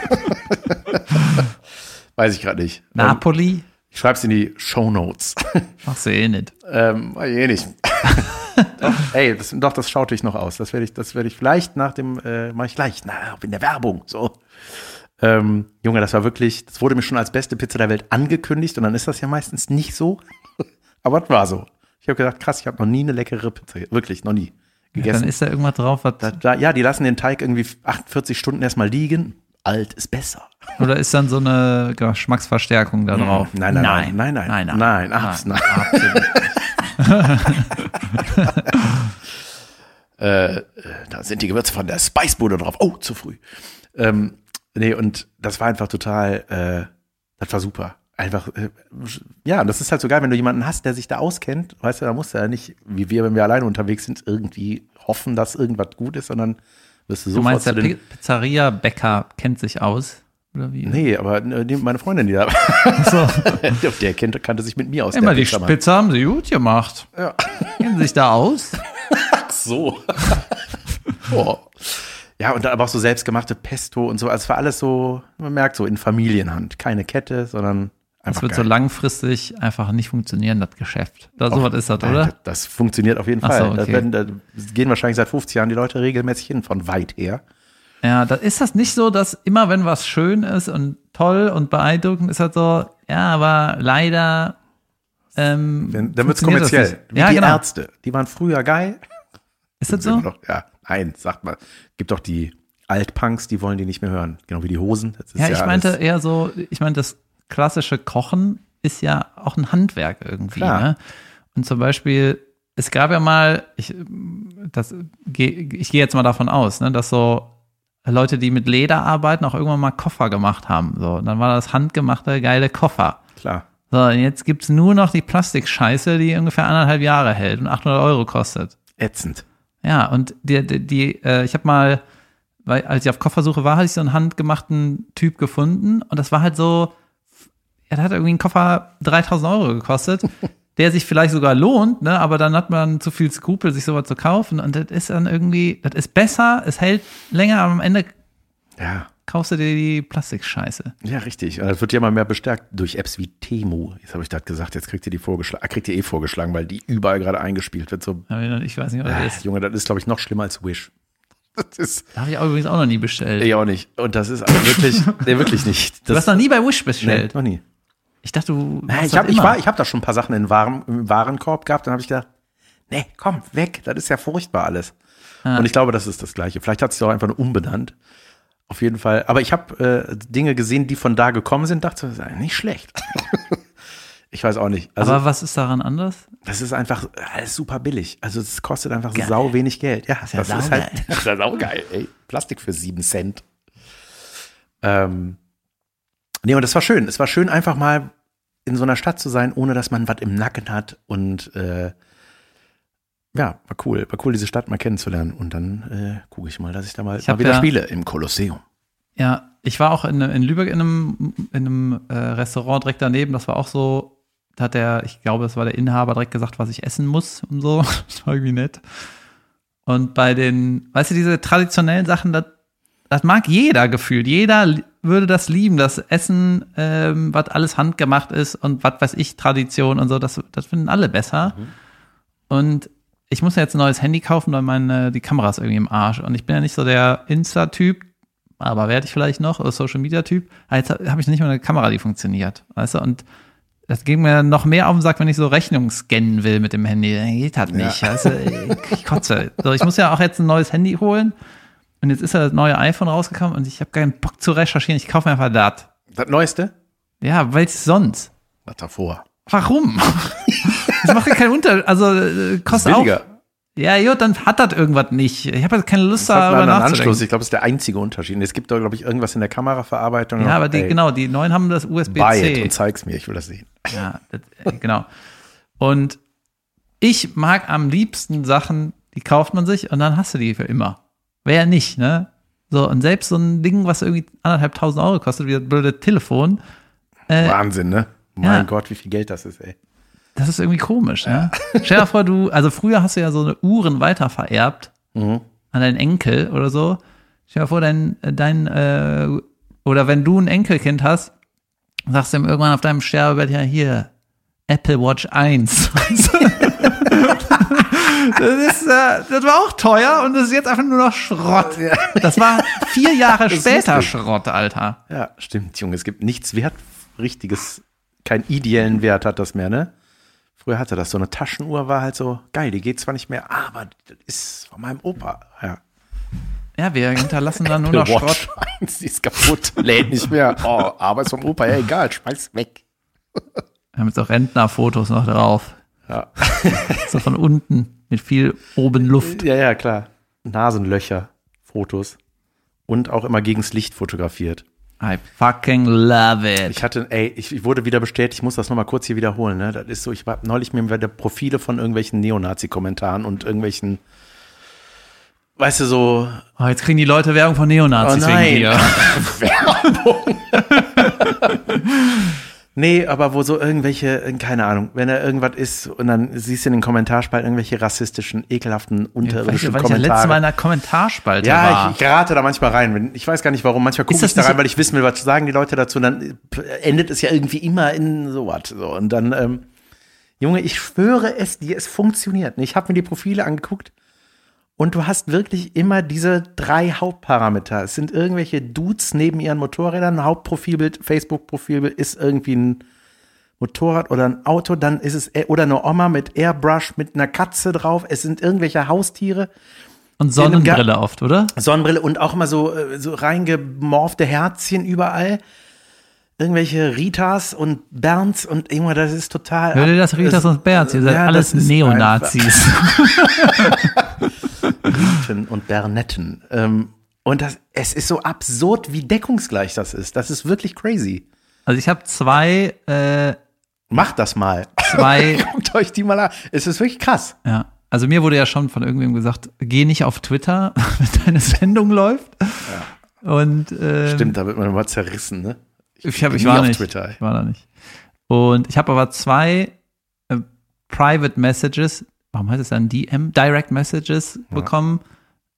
weiß ich gerade nicht. Napoli. ich schreib's in die Show Notes. Machst du eh nicht. Ähm, eh nicht. doch, ey, das, doch, das schaute ich noch aus. Das werde ich, das werde ich vielleicht nach dem, äh, mache ich gleich, na, in der Werbung, so. Ähm, Junge, das war wirklich, das wurde mir schon als beste Pizza der Welt angekündigt und dann ist das ja meistens nicht so. Aber es war so. Ich habe gedacht, krass, ich habe noch nie eine leckere Pizza, wirklich, noch nie Ja, gegessen. dann ist da irgendwas drauf, was, da, da, ja, die lassen den Teig irgendwie 48 Stunden erstmal liegen. Alt ist besser. oder ist dann so eine Geschmacksverstärkung da drauf? Nein, nein, nein, nein, nein, nein, nein, abs- nein. absolut. äh, da sind die Gewürze von der Spicebude drauf. Oh, zu früh. Ähm, nee, und das war einfach total, äh, das war super. Einfach, äh, ja, das ist halt so geil, wenn du jemanden hast, der sich da auskennt, weißt du, da musst du ja nicht, wie wir, wenn wir alleine unterwegs sind, irgendwie hoffen, dass irgendwas gut ist, sondern wirst du Du meinst, der Pizzeria-Bäcker kennt sich aus? Oder wie? Nee, aber äh, die, meine Freundin, die da So. der kennt, kannte sich mit mir aus. Immer die. Spitze haben sie gut gemacht. Ja. Kennen sich da aus? So. oh. Ja, und dann aber auch so selbstgemachte Pesto und so. Also es war alles so, man merkt so in Familienhand. Keine Kette, sondern Das einfach. wird so geil. langfristig einfach nicht funktionieren, das Geschäft. Da so was ist das, Nein, oder? Das, das funktioniert auf jeden Ach Fall. so, okay. werden, da gehen wahrscheinlich seit 50 Jahren die Leute regelmäßig hin, von weit her. Ja, da ist das nicht so, dass immer wenn was schön ist und toll und beeindruckend ist halt so, ja, aber leider ähm, Dann, dann wird es das kommerziell. Wie Ja, die genau. Ärzte. Die waren früher geil. Ist das so? noch- ja, nein, sagt mal. Gibt doch die Altpunks, die wollen die nicht mehr hören. Genau wie die Hosen. Das Ja, ich meinte alles- eher so, ich meine, das klassische Kochen ist ja auch ein Handwerk irgendwie. Ne? Und zum Beispiel, es gab ja mal, ich, das, ich gehe jetzt mal davon aus, ne, dass so Leute, die mit Leder arbeiten, auch irgendwann mal Koffer gemacht haben. So, und dann war das handgemachte geile Koffer. Klar. So, und jetzt gibt's nur noch die Plastikscheiße, die ungefähr anderthalb Jahre hält und 800 Euro kostet. Ätzend. Ja, und die, die, die äh, ich habe mal, weil als ich auf Koffersuche war, hatte ich so einen handgemachten Typ gefunden und das war halt so, ja, der hat irgendwie einen Koffer 3000 Euro gekostet, der sich vielleicht sogar lohnt, ne, aber dann hat man zu viel Skrupel, sich sowas zu kaufen und das ist dann irgendwie, das ist besser, es hält länger, aber am Ende Ja. kaufst du dir die Plastikscheiße. Ja, richtig. Und Das wird ja immer mehr bestärkt durch Apps wie Temu. Jetzt habe ich das gesagt, jetzt kriegt ihr die vorgeschlagen, kriegt ihr eh vorgeschlagen, weil die überall gerade eingespielt wird. So, Ich weiß nicht, was ah, das ist. Junge, das ist, glaube ich, noch schlimmer als Wish. Das Da habe ich auch übrigens auch noch nie bestellt. ich auch nicht. Und das ist aber wirklich, nee, wirklich nicht. Du Das, hast noch nie bei Wish nee, bestellt. noch nie. Ich dachte, du machst ich das habe ich immer. war, ich hab da schon ein paar Sachen in Waren, im Warenkorb gehabt, dann habe ich gedacht, nee, komm, weg, das ist ja furchtbar alles. Ja. Und ich glaube, das ist das Gleiche. Vielleicht hat es doch einfach nur umbenannt. Auf jeden Fall. Aber ich habe äh, Dinge gesehen, die von da gekommen sind, dachte, das ist nicht schlecht. ich weiß auch nicht. Also, aber was ist daran anders? das ist einfach alles super billig. Also es kostet einfach sau wenig Geld. Ja, ja das ist halt das ist ja saugeil, ey. Plastik für sieben Cent. Ähm, nee, und das war schön. Es war schön, einfach mal in so einer Stadt zu sein, ohne dass man was im Nacken hat. Und äh, ja, war cool. War cool, diese Stadt mal kennenzulernen. Und dann äh, gucke ich mal, dass ich da mal, Ich mal wieder ja- spiele im Kolosseum. Ja, ich war auch in, in Lübeck in einem, in einem äh, Restaurant direkt daneben. Das war auch so, da hat der, ich glaube, das war der Inhaber direkt gesagt, was ich essen muss und so. Das war irgendwie nett. Und bei den, weißt du, diese traditionellen Sachen, das, das mag jeder gefühlt. Jeder würde das lieben, das Essen, ähm, was alles handgemacht ist und was weiß ich, Tradition und so, das, das finden alle besser. Und ich muss ja jetzt ein neues Handy kaufen, weil meine, die Kamera ist irgendwie im Arsch. Und ich bin ja nicht so der Insta-Typ, aber werde ich vielleicht noch, oder Social-Media-Typ. Jetzt habe ich nicht mal eine Kamera, die funktioniert. Weißt du, und das ging mir noch mehr auf den Sack, wenn ich so Rechnung scannen will mit dem Handy. Dann Geht das nicht. Also, ich kotze. So, ich muss ja auch jetzt ein neues Handy holen. Und jetzt ist ja das neue iPhone rausgekommen und ich habe keinen Bock zu recherchieren. Ich kaufe mir einfach das. Das Neueste? Ja, weil es sonst. Was davor? Warum? das macht ja keinen Unterschied. Also äh, kostet auch. Ja, gut, dann hat das irgendwas nicht. Ich habe jetzt keine Lust, Das darüber nachzudenken. Anschluss. Ich glaube, das ist der einzige Unterschied. Es gibt da, glaube ich, irgendwas in der Kameraverarbeitung. Ja, noch. aber die, Ey, genau, die neuen haben das Buy it USB-C. und zeig's mir. Ich will das sehen. Ja, das, äh, genau. Und ich mag am liebsten Sachen, die kauft man sich und dann hast du die für immer. Wer ja nicht, ne? So, und selbst so ein Ding, was irgendwie anderthalb tausend Euro kostet, wie das blöde Telefon, äh, Wahnsinn, ne? Mein ja. Gott, wie viel Geld das ist, ey. das ist irgendwie komisch, ne? Stell dir vor, du, also früher hast du ja so eine Uhren weitervererbt Mhm. an deinen Enkel oder so. Stell dir vor, dein, dein, äh, oder wenn du ein Enkelkind hast, sagst du ihm irgendwann auf deinem Sterbebett, ja, hier, Apple Watch 1. das, ist, äh, das war auch teuer und das ist jetzt einfach nur noch Schrott. Das war vier Jahre später. Schrott, Alter. Ja, stimmt, Junge. Es gibt nichts Wert, richtiges, keinen ideellen Wert hat das mehr, ne? Früher hatte das so eine Taschenuhr, war halt so geil. Die geht zwar nicht mehr, aber das ist von meinem Opa. Ja. Ja, wir hinterlassen dann nur noch Schrott. Watch 1, die ist kaputt, lädt nicht mehr. Oh, aber ist vom Opa, ja egal, schmeiß weg. Wir haben jetzt auch Rentnerfotos noch drauf. Ja. So von unten mit viel oben Luft. ja, ja, klar. Nasenlöcher, Fotos. Und auch immer gegens Licht fotografiert. I fucking love it. Ich hatte, ey, ich, wurde wieder bestätigt, ich muss das nochmal kurz hier wiederholen, ne? Das ist so, ich war neulich mir wieder Profile von irgendwelchen Neonazi-Kommentaren und irgendwelchen, weißt du, so, Oh, jetzt kriegen die Leute Werbung von Neonazis Oh nein. wegen dir. Werbung. Nee, aber wo so irgendwelche, äh, keine Ahnung, wenn da irgendwas ist und dann siehst du in den Kommentarspalten irgendwelche rassistischen, ekelhaften, unterirdischen du, weil ich ja letztes Mal in Kommentare. einer Kommentarspalte Ja, war. ich, ich gerate da manchmal rein. Ich weiß gar nicht warum. Manchmal gucke ich da rein, weil ich wissen will, was sagen die Leute dazu. Und dann äh, endet es ja irgendwie immer in sowas. So. Und dann, ähm, Junge, ich schwöre es dir, es funktioniert. Ich habe mir die Profile angeguckt und du hast wirklich immer diese drei Hauptparameter. Es sind irgendwelche Dudes neben ihren Motorrädern. Ein Hauptprofilbild, Facebook-Profilbild ist irgendwie ein Motorrad oder ein Auto. Dann ist es, äh, oder eine Oma mit Airbrush mit einer Katze drauf. Es sind irgendwelche Haustiere. Und Sonnenbrille oft, oder? Sonnenbrille und auch immer so, äh, so reingemorfte Herzchen überall. Irgendwelche Ritas und Bernds und irgendwann, das ist total. Hör dir das Ritas und Berns, ihr seid Ja, alles Neonazis. Riten und Bernetten. Ähm, und das, es ist so absurd, wie deckungsgleich das ist. Das ist wirklich crazy. Also ich habe zwei, äh, Macht das mal. zwei, Guckt euch die mal an. Es ist wirklich krass. ja. Also mir wurde ja schon von irgendwem gesagt, geh nicht auf Twitter, wenn deine Sendung läuft. Und ähm, Stimmt, da wird man immer zerrissen, ne? Ich, hab, bin ich war auf nicht. Twitter, ey. Ich war da nicht. Und ich habe aber zwei äh, Private Messages, warum heißt es dann DM? Direct Messages bekommen,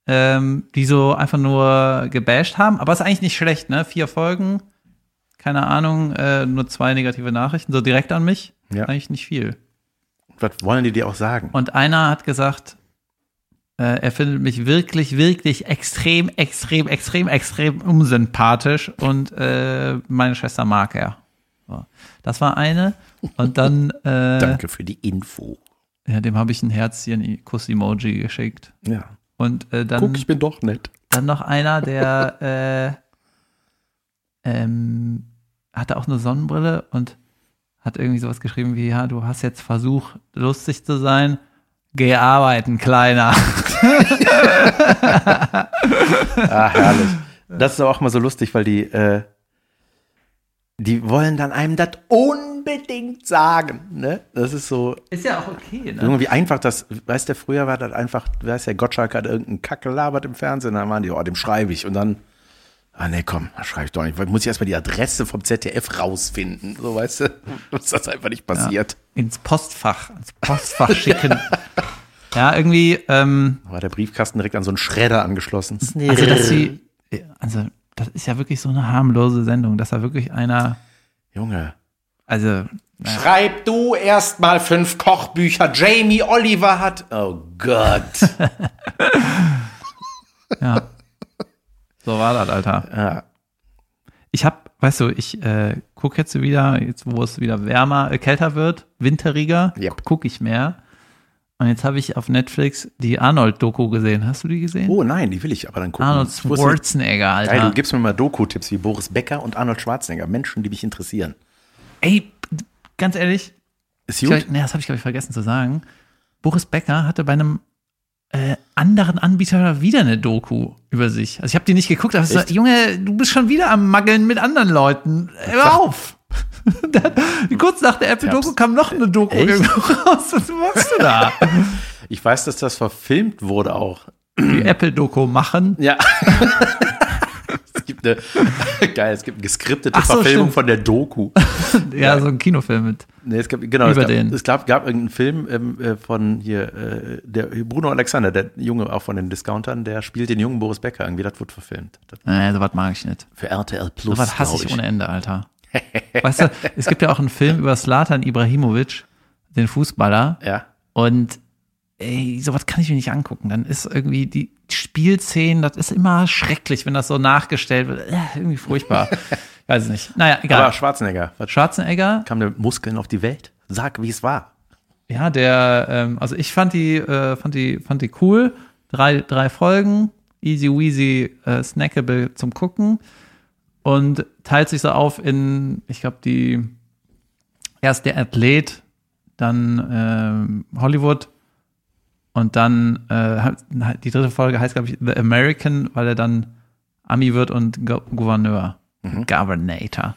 ähm, die so einfach nur gebasht haben. Aber ist eigentlich nicht schlecht, ne? Vier Folgen, keine Ahnung, äh, nur zwei negative Nachrichten, so direkt an mich. Ja. Eigentlich nicht viel. Was wollen die dir auch sagen? Und einer hat gesagt, äh, er findet mich wirklich, wirklich extrem, extrem, extrem, extrem unsympathisch und äh, meine Schwester mag er. So. Das war eine. Und dann, äh, Danke für die Info. ja, dem habe ich ein Herzchen, Kuss-Emoji geschickt. Ja. Und äh, dann, Guck, ich bin doch nett. dann noch einer, der äh, ähm, hatte auch eine Sonnenbrille und hat irgendwie sowas geschrieben wie, ja, du hast jetzt versucht, lustig zu sein. Geh arbeiten, Kleiner. Ah, herrlich. Das ist auch mal so lustig, weil die, äh, die wollen dann einem das unbedingt sagen. Ne? Das ist so Ist ja auch okay, ne? irgendwie einfach, das, weißt du, früher war das einfach, weißt du, der Gottschalk hat irgendeinen Kack gelabert im Fernsehen, dann waren die, oh, dem schreibe ich. Und dann, ah nee, komm, das schreibe ich doch nicht. Muss ich erstmal die Adresse vom ZDF rausfinden. So, weißt du, dass das einfach nicht passiert. Ins Postfach, ins Postfach schicken. ja, irgendwie, ähm, War der Briefkasten direkt an so einen Schredder angeschlossen. also dass sie, also das ist ja wirklich so eine harmlose Sendung, dass da wirklich einer, Junge. Also, Schreib du erst mal fünf Kochbücher. Jamie Oliver hat. Oh Gott. ja. so war das, Alter. ja. Ich hab, weißt du, ich äh, gucke jetzt wieder, jetzt wo es wieder wärmer, äh, kälter wird, winteriger, Yep. gucke ich mehr. Und jetzt habe ich auf Netflix die Arnold-Doku gesehen. Hast du die gesehen? Oh nein, die will ich aber dann gucken. Arnold Schwarzenegger, Alter. Geil, du gibst mir mal Doku-Tipps wie Boris Becker und Arnold Schwarzenegger. Menschen, die mich interessieren. Ey, ganz ehrlich, Ist gut? glaub, nee, das habe ich, glaube ich, vergessen zu sagen. Boris Becker hatte bei einem äh, anderen Anbieter wieder eine Doku über sich. Also ich habe die nicht geguckt, aber ich Echt? Junge, du bist schon wieder am Maggeln mit anderen Leuten. Hör auf! Kurz nach der Apple-Doku kam noch eine Doku raus. Was machst du da? Ich weiß, dass das verfilmt wurde auch. Die Apple-Doku machen. Ja. eine, geil, es gibt eine geskriptete so, Verfilmung stimmt. von der Doku. Ja, so ein Kinofilm mit. Nee, es gab, genau, es gab, es gab, gab irgendeinen Film ähm, äh, von hier, äh, der Bruno Alexander, der Junge auch von den Discountern, der spielt den jungen Boris Becker irgendwie, das wurde verfilmt. Das, Nee, sowas mag ich nicht. für RTL Plus. Sowas hasse glaub ich ohne Ende, Alter. Weißt du, es gibt ja auch einen Film über Slatan Ibrahimovic, den Fußballer. Ja. Und ey, sowas kann ich mir nicht angucken. Dann ist irgendwie die Spielszenen, das ist immer schrecklich, wenn das so nachgestellt wird. Äh, irgendwie furchtbar. Weiß ich nicht. Naja, egal. Aber Schwarzenegger, was Schwarzenegger, kam der Muskeln auf die Welt? Sag, wie es war. ja, der, ähm, also ich fand die, äh, fand die, fand die cool. Drei, drei Folgen, easy weasy, äh, snackable zum Gucken. Und teilt sich so auf in, ich glaube, die, erst der Athlet, dann ähm, Hollywood und dann äh, die dritte Folge heißt, glaube ich, The American, weil er dann Ami wird und Go Gouverneur. Governator.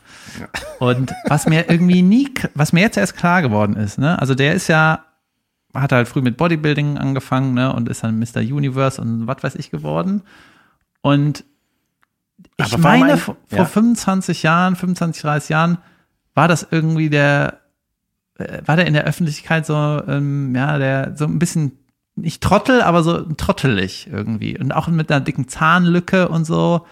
Und was mir irgendwie nie, was mir jetzt erst klar geworden ist, ne, also der ist ja, hat halt früh mit Bodybuilding angefangen, ne, und ist dann Mr. Universe und was weiß ich geworden. Und ich Aber meine, ein- vor, ja. vor 25 Jahren, 25, 30 Jahren war das irgendwie der, äh, war der in der Öffentlichkeit so, ähm, ja, der so ein bisschen, nicht Trottel, aber so trottelig irgendwie. Und auch mit einer dicken Zahnlücke und so.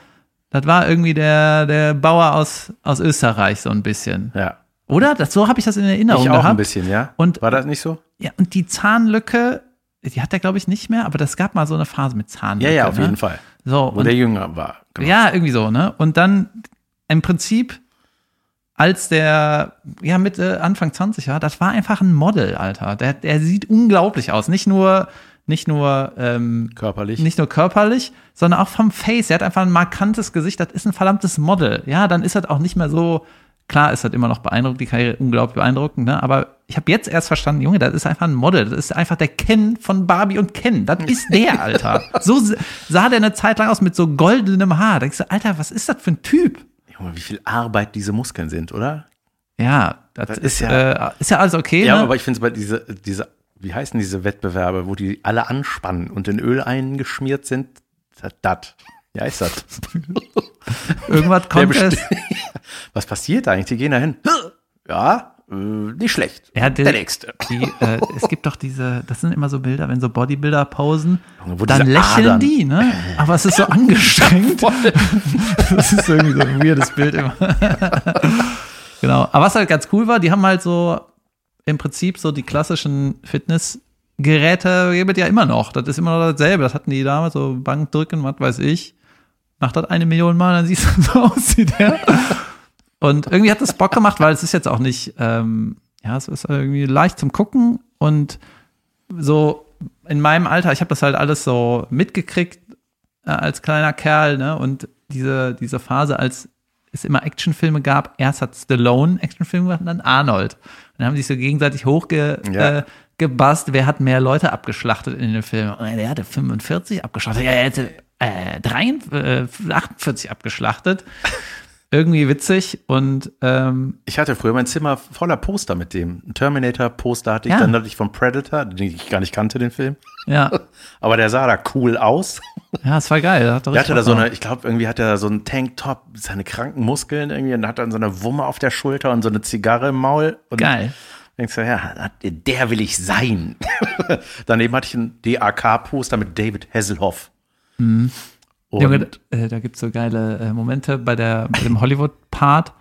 Das war irgendwie der, der Bauer aus, aus Österreich so ein bisschen. Ja. Oder? Das, so habe ich das in Erinnerung Ich auch gehabt. ein bisschen, ja. Und- war das nicht so? Ja, und die Zahnlücke, die hat er, glaube ich, nicht mehr, aber das gab mal so eine Phase mit Zahnlücke. Ja, ja, auf ne? jeden Fall. So, Wo und der jünger war. Genau. ja, irgendwie so, ne? Und dann im Prinzip, als der, ja, Mitte, Anfang 20 war, das war einfach ein Model, Alter. Der, der sieht unglaublich aus. Nicht nur, nicht nur, ähm, Körperlich. nicht nur körperlich, sondern auch vom Face. Er hat einfach ein markantes Gesicht. Das ist ein verdammtes Model. Ja, dann ist das auch nicht mehr so, klar ist das immer noch beeindruckend, die Karriere unglaublich beeindruckend, ne? Aber ich habe jetzt erst verstanden, Junge, das ist einfach ein Model. Das ist einfach der Ken von Barbie und Ken. Das ist der, Alter. So sah der eine Zeit lang aus mit so goldenem Haar. Da denkst du, Alter, was ist das für ein Typ? Junge, wie viel Arbeit diese Muskeln sind, oder? Ja, das, Das ist, ist ja, äh, ist ja alles okay. Ja, ne? aber ich finde es bei diese, diese, wie heißen diese Wettbewerbe, wo die alle anspannen und in Öl eingeschmiert sind? Das. Ja, ist das. Irgendwas kommt es. Was passiert eigentlich? Die gehen da hin. Ja, äh, nicht schlecht. Ja, der, der nächste. Die, äh, es gibt doch diese, das sind immer so Bilder, wenn so Bodybuilder posen, Wo dann lächeln Adern- die, ne? Aber es ist so angestrengt. das ist irgendwie so ein weirdes Bild immer. genau. Aber was halt ganz cool war, die haben halt so im Prinzip so die klassischen Fitnessgeräte gibt es ja immer noch. Das ist immer noch dasselbe. Das hatten die damals so Bankdrücken, was weiß ich. Mach das eine Million Mal, dann siehst du, so aussieht der. Und irgendwie hat das Bock gemacht, weil es ist jetzt auch nicht, ähm, ja, es ist irgendwie leicht zum Gucken und so in meinem Alter, ich habe das halt alles so mitgekriegt äh, als kleiner Kerl, ne? Und diese, diese Phase, als es immer Actionfilme gab, erst hat Stallone Actionfilme gemacht und dann Arnold. Und dann haben sich so gegenseitig hochgebast, Ja. äh, wer hat mehr Leute abgeschlachtet in den Filmen. Und der hatte 45 abgeschlachtet, ja, er hätte äh, 43, äh, 48 abgeschlachtet. Irgendwie witzig und ähm, Ich hatte früher mein Zimmer voller Poster mit dem. Ein Terminator-Poster hatte ich, Ja. dann hatte ich von Predator, den ich gar nicht kannte, den Film. ja, Aber der sah da cool aus. ja, es war geil. Der, Der hatte da so eine, ich glaube, irgendwie hat er so einen Tanktop, seine kranken Muskeln irgendwie und hat dann so eine Wumme auf der Schulter und so eine Zigarre im Maul. Und Geil. Denkst du, ja, der will ich sein. Daneben hatte ich ein DAK-Poster mit David Hasselhoff. Und Junge, äh, da gibt's so geile äh, Momente bei, der, bei dem Hollywood-Part.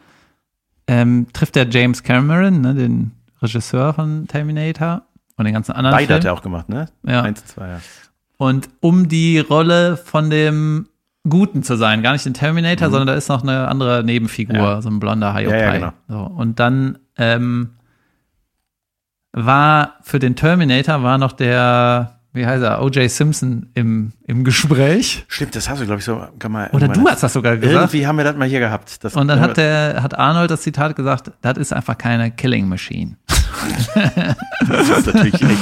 Ähm, trifft der James Cameron, ne, den Regisseur von Terminator und den ganzen anderen beide hat Filmen. er auch gemacht, ne? Ja. Eins, zwei, ja. Und um die Rolle von dem Guten zu sein, gar nicht den Terminator, sondern da ist noch eine andere Nebenfigur, Mhm. Ja. so ein blonder Hiopai. Ja, ja, genau. so, und dann ähm, war für den Terminator war noch der, wie heißt er, O.J. Simpson im, im Gespräch. Stimmt, das hast du, glaube ich, so. Kann man, Oder du hast das sogar gesagt. Irgendwie haben wir das mal hier gehabt. Das, Und dann hat der, hat Arnold das Zitat gesagt, das ist einfach keine Killing Machine. Das ist natürlich echt.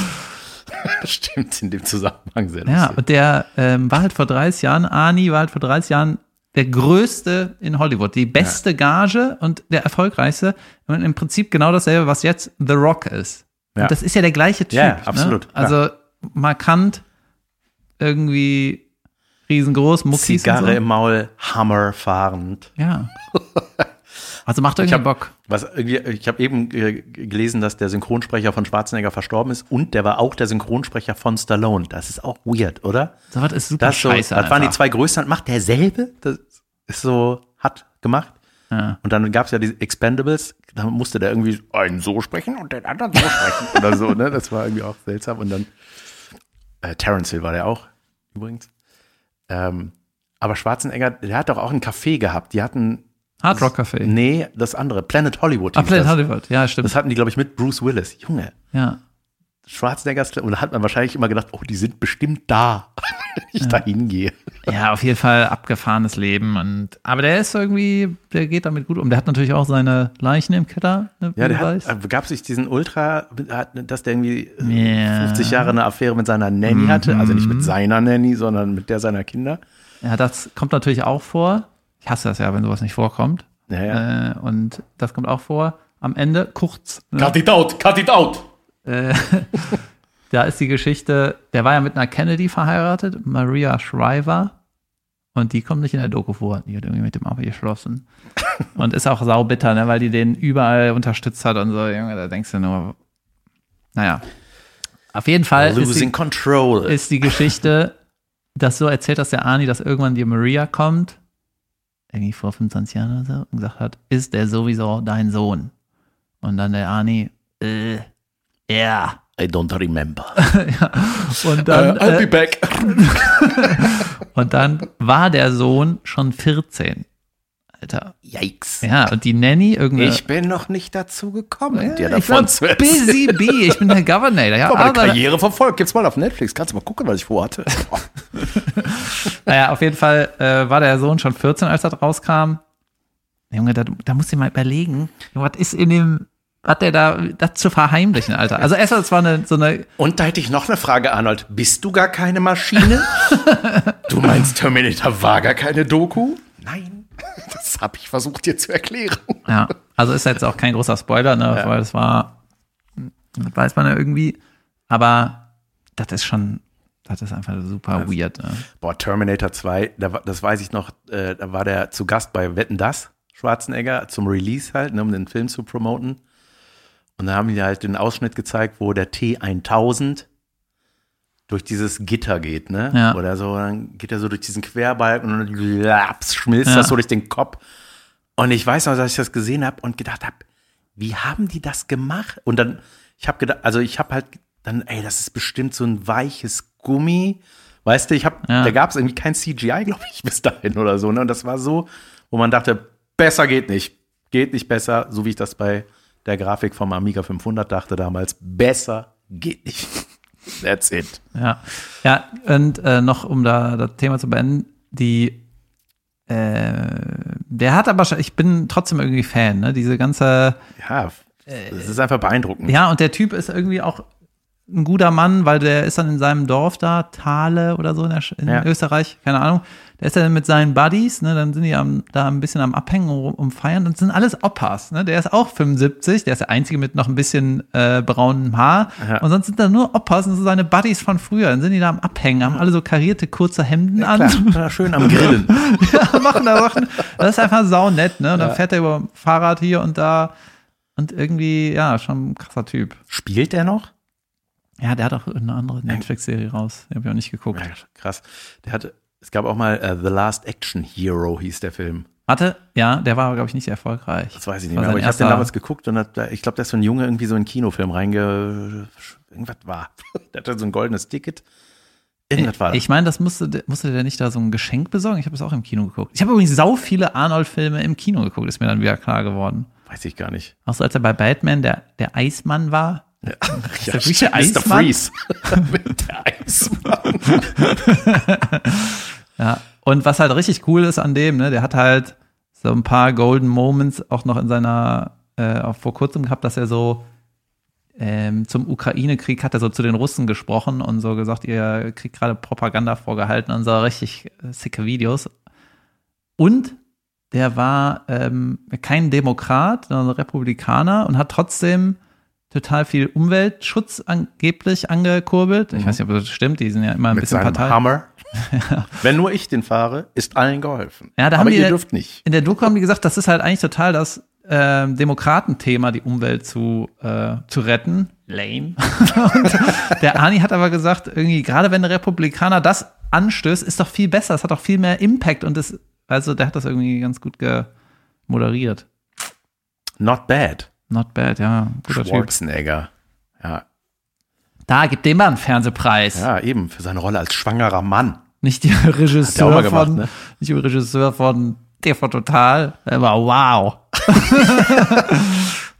Stimmt, in dem Zusammenhang sehr Ja, und der ähm, war halt vor 30 Jahren, Arnie war halt vor 30 Jahren der größte in Hollywood, die beste Gage und der erfolgreichste. Und im Prinzip genau dasselbe, was jetzt The Rock ist. Ja. Und das ist ja der gleiche Typ. Ja, absolut, Ne? Also markant, irgendwie riesengroß, Muckis Zigarre und so. im Maul, Hammer fahrend. Ja. Also macht irgendwie hab- Bock. Was irgendwie, ich habe eben äh, gelesen, dass der Synchronsprecher von Schwarzenegger verstorben ist und der war auch der Synchronsprecher von Stallone. Das ist auch weird, oder? So was ist super Das, so, scheiße. das waren die zwei größten. Macht derselbe? Das ist so, hat gemacht. Ja. Und dann gab es ja die Expendables, da musste der irgendwie einen so sprechen und den anderen so sprechen oder so, ne? Das war irgendwie auch seltsam. Und dann äh, Terence Hill war der auch, übrigens. Ähm, aber Schwarzenegger, der hat doch auch ein Café gehabt. Die hatten, Hard Rock Café. nee, das andere, Planet Hollywood. Ah, Planet das. Hollywood. Ja, stimmt. Das hatten die, glaube ich, mit Bruce Willis. Junge, ja. Schwarzeneggers, und da hat man wahrscheinlich immer gedacht, oh, die sind bestimmt da, wenn ich da hingehe. Ja, auf jeden Fall abgefahrenes Leben. Und, aber der ist irgendwie, der geht damit gut um. Der hat natürlich auch seine Leichen im Keller. Ne, Ja, der hat, äh, gab sich diesen Ultra, hat, dass der irgendwie äh, Ja. Mhm. 50 Jahre eine Affäre mit seiner Nanny hatte. Also nicht mit seiner Nanny, sondern mit der seiner Kinder. ja, das kommt natürlich auch vor. Ich hasse das ja, wenn sowas nicht vorkommt. Ja, ja. Äh, und das kommt auch vor. Am Ende, kurz. Ne? Cut it out, cut it out. Äh, da ist die Geschichte, der war ja mit einer Kennedy verheiratet, Maria Shriver. Und die kommt nicht in der Doku vor. Die hat irgendwie mit dem abgeschlossen. Und ist auch saubitter, ne, weil die den überall unterstützt hat und so. Junge, da denkst du nur, naja. Auf jeden Fall ist die, ist die Geschichte, dass so erzählt, dass der Arnie, dass irgendwann die Maria kommt, irgendwie vor 25 Jahren oder so, und gesagt hat, ist der sowieso dein Sohn? Und dann der Arnie, äh, ja. I don't remember. Und dann, I'll be äh, back. und dann war der Sohn schon 14. Alter. Yikes. Ja, und die Nanny irgendwie. Ich bin noch nicht dazu gekommen, dir ich davon war zu erzählen. busy bee, ich bin der Governor. Ja, Ich habe meine aber, Karriere verfolgt. Gibt's mal auf Netflix. Kannst du mal gucken, was ich vorhatte. naja, auf jeden Fall äh, war der Sohn schon 14, als das rauskam. Junge, da, da musst du dir mal überlegen, was ist in dem, was der da, das zu verheimlichen, Alter. Also erstmal, es war eine, so eine, Und da hätte ich noch eine Frage, Arnold. Bist du gar keine Maschine? du meinst, Terminator war gar keine Doku? Nein. Das habe ich versucht dir zu erklären. ja, also ist jetzt auch kein großer Spoiler, ne, Ja. weil es war, das weiß man ja irgendwie, aber das ist schon, das ist einfach super weird. Ne? Boah, Terminator 2, da, das weiß ich noch, äh, da war der zu Gast bei Wetten Das, Schwarzenegger, zum Release halt, ne, um den Film zu promoten. Und da haben die halt den Ausschnitt gezeigt, wo der T1000 durch dieses Gitter geht, ne? Ja. Oder so, dann geht er so durch diesen Querbalken und dann laps, schmilzt Ja. das so durch den Kopf. Und ich weiß noch, dass ich das gesehen habe und gedacht habe, wie haben die das gemacht? Und dann, ich habe gedacht, also ich habe halt dann, ey, das ist bestimmt so ein weiches Gummi. Weißt du, ich habe, Ja. da gab es irgendwie kein CGI, glaube ich, bis dahin oder so. Ne? Und das war so, wo man dachte, besser geht nicht. Geht nicht besser, so wie ich das bei der Grafik vom Amiga 500 dachte damals. Besser geht nicht. That's it. Ja, ja und äh, noch, um da das Thema zu beenden, die, äh, der hat aber, schon- ich bin trotzdem irgendwie Fan, ne? Diese ganze, Ja, es ist einfach beeindruckend. ja, und der Typ ist irgendwie auch ein guter Mann, weil der ist dann in seinem Dorf da, Thale oder so in, der, in Ja. Österreich, keine Ahnung. Der ist dann mit seinen Buddies, ne, dann sind die am, da ein bisschen am Abhängen, um, um Feiern. Und das sind alles Oppas, ne? Der ist auch 75, der ist der Einzige mit noch ein bisschen äh, braunem Haar. Ja. Und sonst sind da nur Oppas und so seine Buddies von früher. Dann sind die da am Abhängen, haben alle so karierte kurze Hemden an. Klar, schön am Grillen. ja, machen da Sachen. Das ist einfach saunett, ne? Und dann fährt er über Fahrrad hier und da. Und irgendwie, ja, schon ein krasser Typ. Spielt der noch? Ja, der hat auch eine andere Netflix-Serie raus. Die habe ich auch nicht geguckt. Ja, krass. Der hatte, Es gab auch mal äh, The Last Action Hero hieß der Film. Warte, ja, der war, glaube ich, nicht erfolgreich. Das weiß ich nicht mehr, aber ich habe den damals geguckt und hat, ich glaube, da ist so ein Junge irgendwie so in einen Kinofilm reinge... Irgendwas war. Der hatte so ein goldenes Ticket. Irgendwas war. Ich meine, das musste, der- musste der nicht da so ein Geschenk besorgen? Ich habe es auch im Kino geguckt. Ich habe übrigens sau viele Arnold-Filme im Kino geguckt, ist mir dann wieder klar geworden. Weiß ich gar nicht. Auch so als er bei Batman der, der Eismann war. Ja, wirklich der Mr. Eismann? Freeze. der Eismann. Ja. Und was halt richtig cool ist an dem, ne, der hat halt so ein paar Golden Moments auch noch in seiner, äh, auch vor kurzem gehabt, dass er so ähm, zum Ukraine-Krieg hat er so zu den Russen gesprochen und so gesagt, ihr kriegt gerade Propaganda vorgehalten und so richtig äh, sicke Videos. Und der war ähm, kein Demokrat, sondern Republikaner und hat trotzdem total viel Umweltschutz angeblich angekurbelt. Ich weiß nicht, ob das stimmt, die sind ja immer ein Mit bisschen seinem Partei. Hammer. Wenn nur ich den fahre, ist allen geholfen. Ja, da haben Aber die- ihr dürft nicht. In der Doku haben die gesagt, das ist halt eigentlich total das ähm, Demokratenthema, die Umwelt zu, äh, zu retten. Lame. Und der Ani hat aber gesagt, irgendwie, gerade wenn der Republikaner das anstößt, ist doch viel besser. Es hat doch viel mehr Impact und das, also der hat das irgendwie ganz gut moderiert. Not bad. Not bad, ja. Guter Typ. Schwarzenegger. Ja, Da gibt dem mal einen Fernsehpreis. ja, eben, für seine Rolle als schwangerer Mann. Nicht der er Regisseur gemacht, von, ne? nicht der Regisseur von TV Total. Der war wow.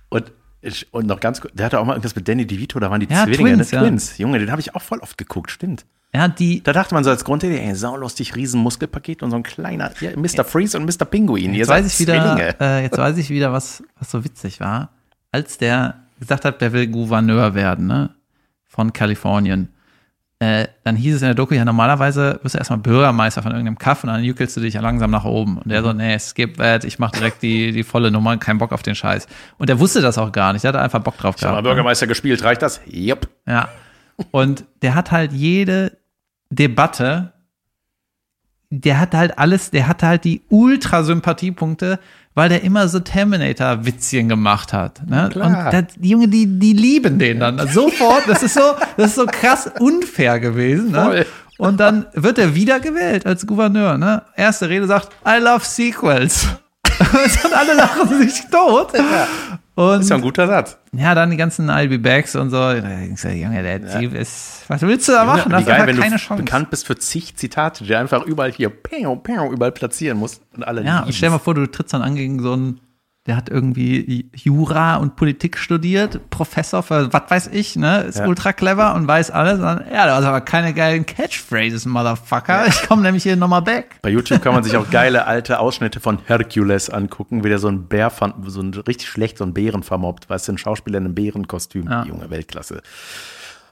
Und, ich, und noch ganz kurz, der hatte auch mal irgendwas mit Danny DeVito, da waren die Ja, Zwillinge, Twins, ne? ja. Twins. Junge, den habe ich auch voll oft geguckt, stimmt. Ja, die, Da dachte man so als Grundidee, ey, saulustig, Riesenmuskelpaket und so ein kleiner, hier, Mr. Freeze und Mr. Pinguin. Jetzt weiß ich wieder, äh, jetzt weiß ich wieder, was, was so witzig war. Als der gesagt hat, der will Gouverneur werden, ne? Von Kalifornien. Äh, dann hieß es in der Doku, ja, normalerweise wirst du erstmal Bürgermeister von irgendeinem Kaff und dann juckelst du dich ja langsam nach oben. Und der so, nee, skip that, ich mach direkt die, die volle Nummer, kein Bock auf den Scheiß. Und der wusste das auch gar nicht, der hatte einfach Bock drauf Ich hab mal gehabt. ne? Bürgermeister gespielt, reicht das? Jupp. Ja. Und der hat halt jede Debatte, der hat halt alles, der hatte halt die Ultra-Sympathiepunkte, weil der immer so Terminator-Witzchen gemacht hat. Ne? Und das, die Junge, die, die lieben den dann. Sofort, das ist so, das ist so krass unfair gewesen. Ne? Und dann wird er wiedergewählt als Gouverneur. Ne? Erste Rede sagt, I love sequels. und alle lachen sich tot. Und Ist ja ein guter Satz. ja, dann die ganzen I'll be backs und so. Du, Junge, der Typ ist. Was willst du da machen? Ja, Das geil, wenn keine du Chance. bekannt bist für zig Zitate, die einfach überall hier pew, pew, überall platzieren musst und alle ja, und stell dir mal vor, du trittst dann an gegen so einen, der hat irgendwie Jura und Politik studiert, Professor für was weiß ich, ne? Ist Ja. ultra clever und weiß alles. Und dann, ja, da hast aber keine geilen Catchphrases, Motherfucker. Ich komme nämlich hier nochmal back. Bei YouTube kann man sich auch geile alte Ausschnitte von Hercules angucken, wie der so ein Bär, von, so ein richtig schlecht so einen Bären vermobbt, weißt du, ein Schauspieler in einem Bärenkostüm, Ja. junge Weltklasse.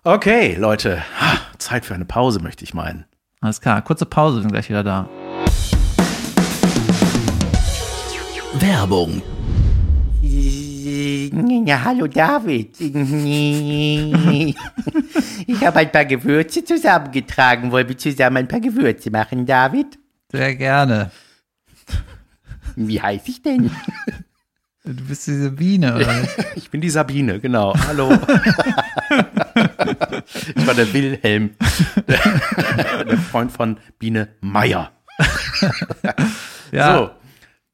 Okay, Leute, Zeit für eine Pause, möchte ich meinen. Alles klar, kurze Pause, wir sind gleich wieder da. Werbung. Ja, hallo David. Ich habe ein paar Gewürze zusammengetragen. Wollen wir zusammen ein paar Gewürze machen, David? Sehr gerne. Wie heiße ich denn? Du bist diese Biene, oder? nicht? Ich bin die Sabine, genau. Hallo. ich war der Wilhelm, der, der Freund von Biene Meier. Ja. So,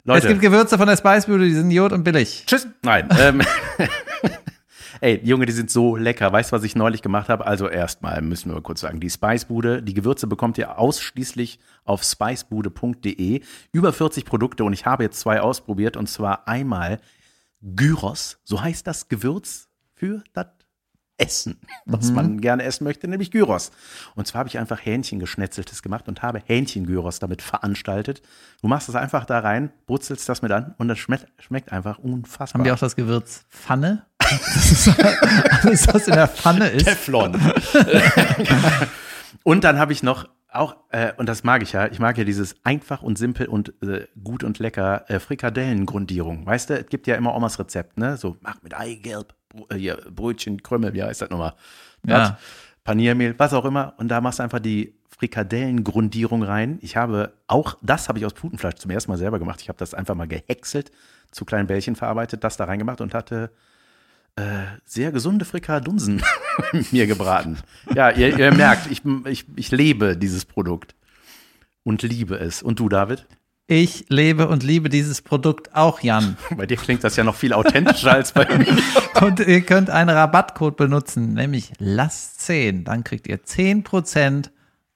Leute. Es gibt Gewürze von der Spicebude, die sind jod und billig. Tschüss. Nein. Ähm, Ey, Junge, die sind so lecker. Weißt du, was ich neulich gemacht habe? Also erstmal müssen wir mal kurz sagen, die Spicebude, die Gewürze bekommt ihr ausschließlich auf spicebude.de. Über 40 Produkte und ich habe jetzt zwei ausprobiert und zwar einmal Gyros, so heißt das Gewürz für das Essen, was man gerne essen möchte, nämlich Gyros. Und zwar habe ich einfach Hähnchengeschnetzeltes gemacht und habe Hähnchengyros damit veranstaltet. Du machst das einfach da rein, brutzelst das mit an und das schmeckt, schmeckt einfach unfassbar. Haben die auch das Gewürz Pfanne? Das ist alles, was in der Pfanne ist. Teflon. und dann habe ich noch auch, äh, und das mag ich ja, ich mag ja dieses einfach und simpel und äh, gut und lecker äh, Frikadellengrundierung. Weißt du, es gibt ja immer Omas Rezept, ne? So, mach mit Eigelb, hier, Brötchen, Krümmel, wie heißt das nochmal? Ja. Paniermehl, was auch immer. Und da machst du einfach die Frikadellengrundierung rein. Ich habe auch, das habe ich aus Putenfleisch zum ersten Mal selber gemacht. Ich habe das einfach mal gehäckselt, zu kleinen Bällchen verarbeitet, das da reingemacht und hatte äh, sehr gesunde Frikadunsen mir gebraten. Ja, ihr, ihr merkt, ich, ich, ich lebe dieses Produkt. und liebe es. Und du, David? Ich lebe und liebe dieses Produkt auch, Jan. Bei dir klingt das ja noch viel authentischer als bei mir. Und ihr könnt einen Rabattcode benutzen, nämlich LASS10. Dann kriegt ihr 10%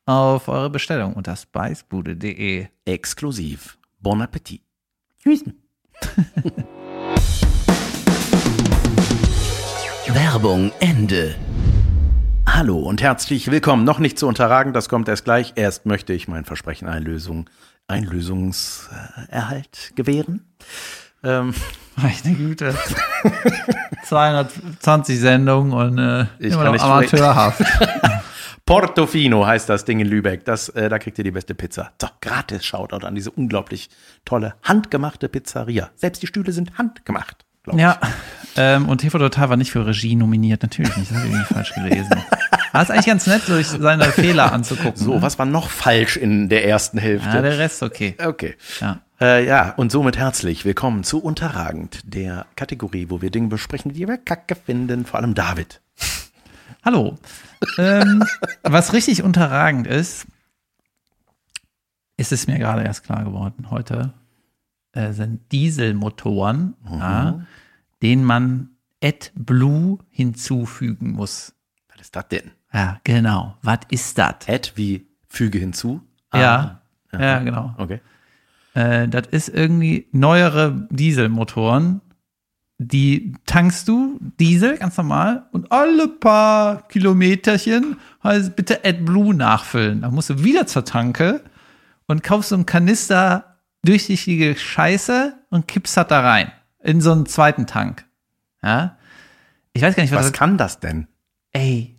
auf eure Bestellung unter spicebude.de. Exklusiv. Bon Appetit. Tschüss. Werbung Ende. Hallo und herzlich willkommen. Noch nicht zu unterragen, das kommt erst gleich. Erst möchte ich mein Versprechen Einlösung, Einlösungserhalt gewähren. Ähm, Meine Güte. 220 Sendungen und äh, Ich immer noch amateurhaft. Portofino heißt das Ding in Lübeck. Das, äh, da kriegt ihr die beste Pizza. So, gratis Shoutout an diese unglaublich tolle, handgemachte Pizzeria. Selbst die Stühle sind handgemacht. Ja, ähm, und TV Total war nicht für Regie nominiert. Natürlich nicht, das habe ich irgendwie falsch gelesen. Aber ist eigentlich ganz nett, durch seine Fehler anzugucken. So, ne? was war noch falsch in der ersten Hälfte? Ja, der Rest okay. okay. Ja. Äh, ja, und somit herzlich willkommen zu Unterragend, der Kategorie, wo wir Dinge besprechen, die wir kacke finden, vor allem David. Hallo. ähm, was richtig unterragend ist, ist es mir gerade erst klar geworden. Heute äh, sind Dieselmotoren, ja, denen man AdBlue hinzufügen muss. Was ist das denn? Ja, genau. Was ist das? Add wie füge hinzu? Ja, ja, genau. Okay. Äh, das ist irgendwie neuere Dieselmotoren. Die tankst du Diesel ganz normal und alle paar Kilometerchen heißt bitte AdBlue nachfüllen. Dann musst du wieder zur Tanke und kaufst so einen Kanister durchsichtige Scheiße und kippst das da rein in so einen zweiten Tank. Ja? Ich weiß gar nicht, was, Was das kann das denn? Ey.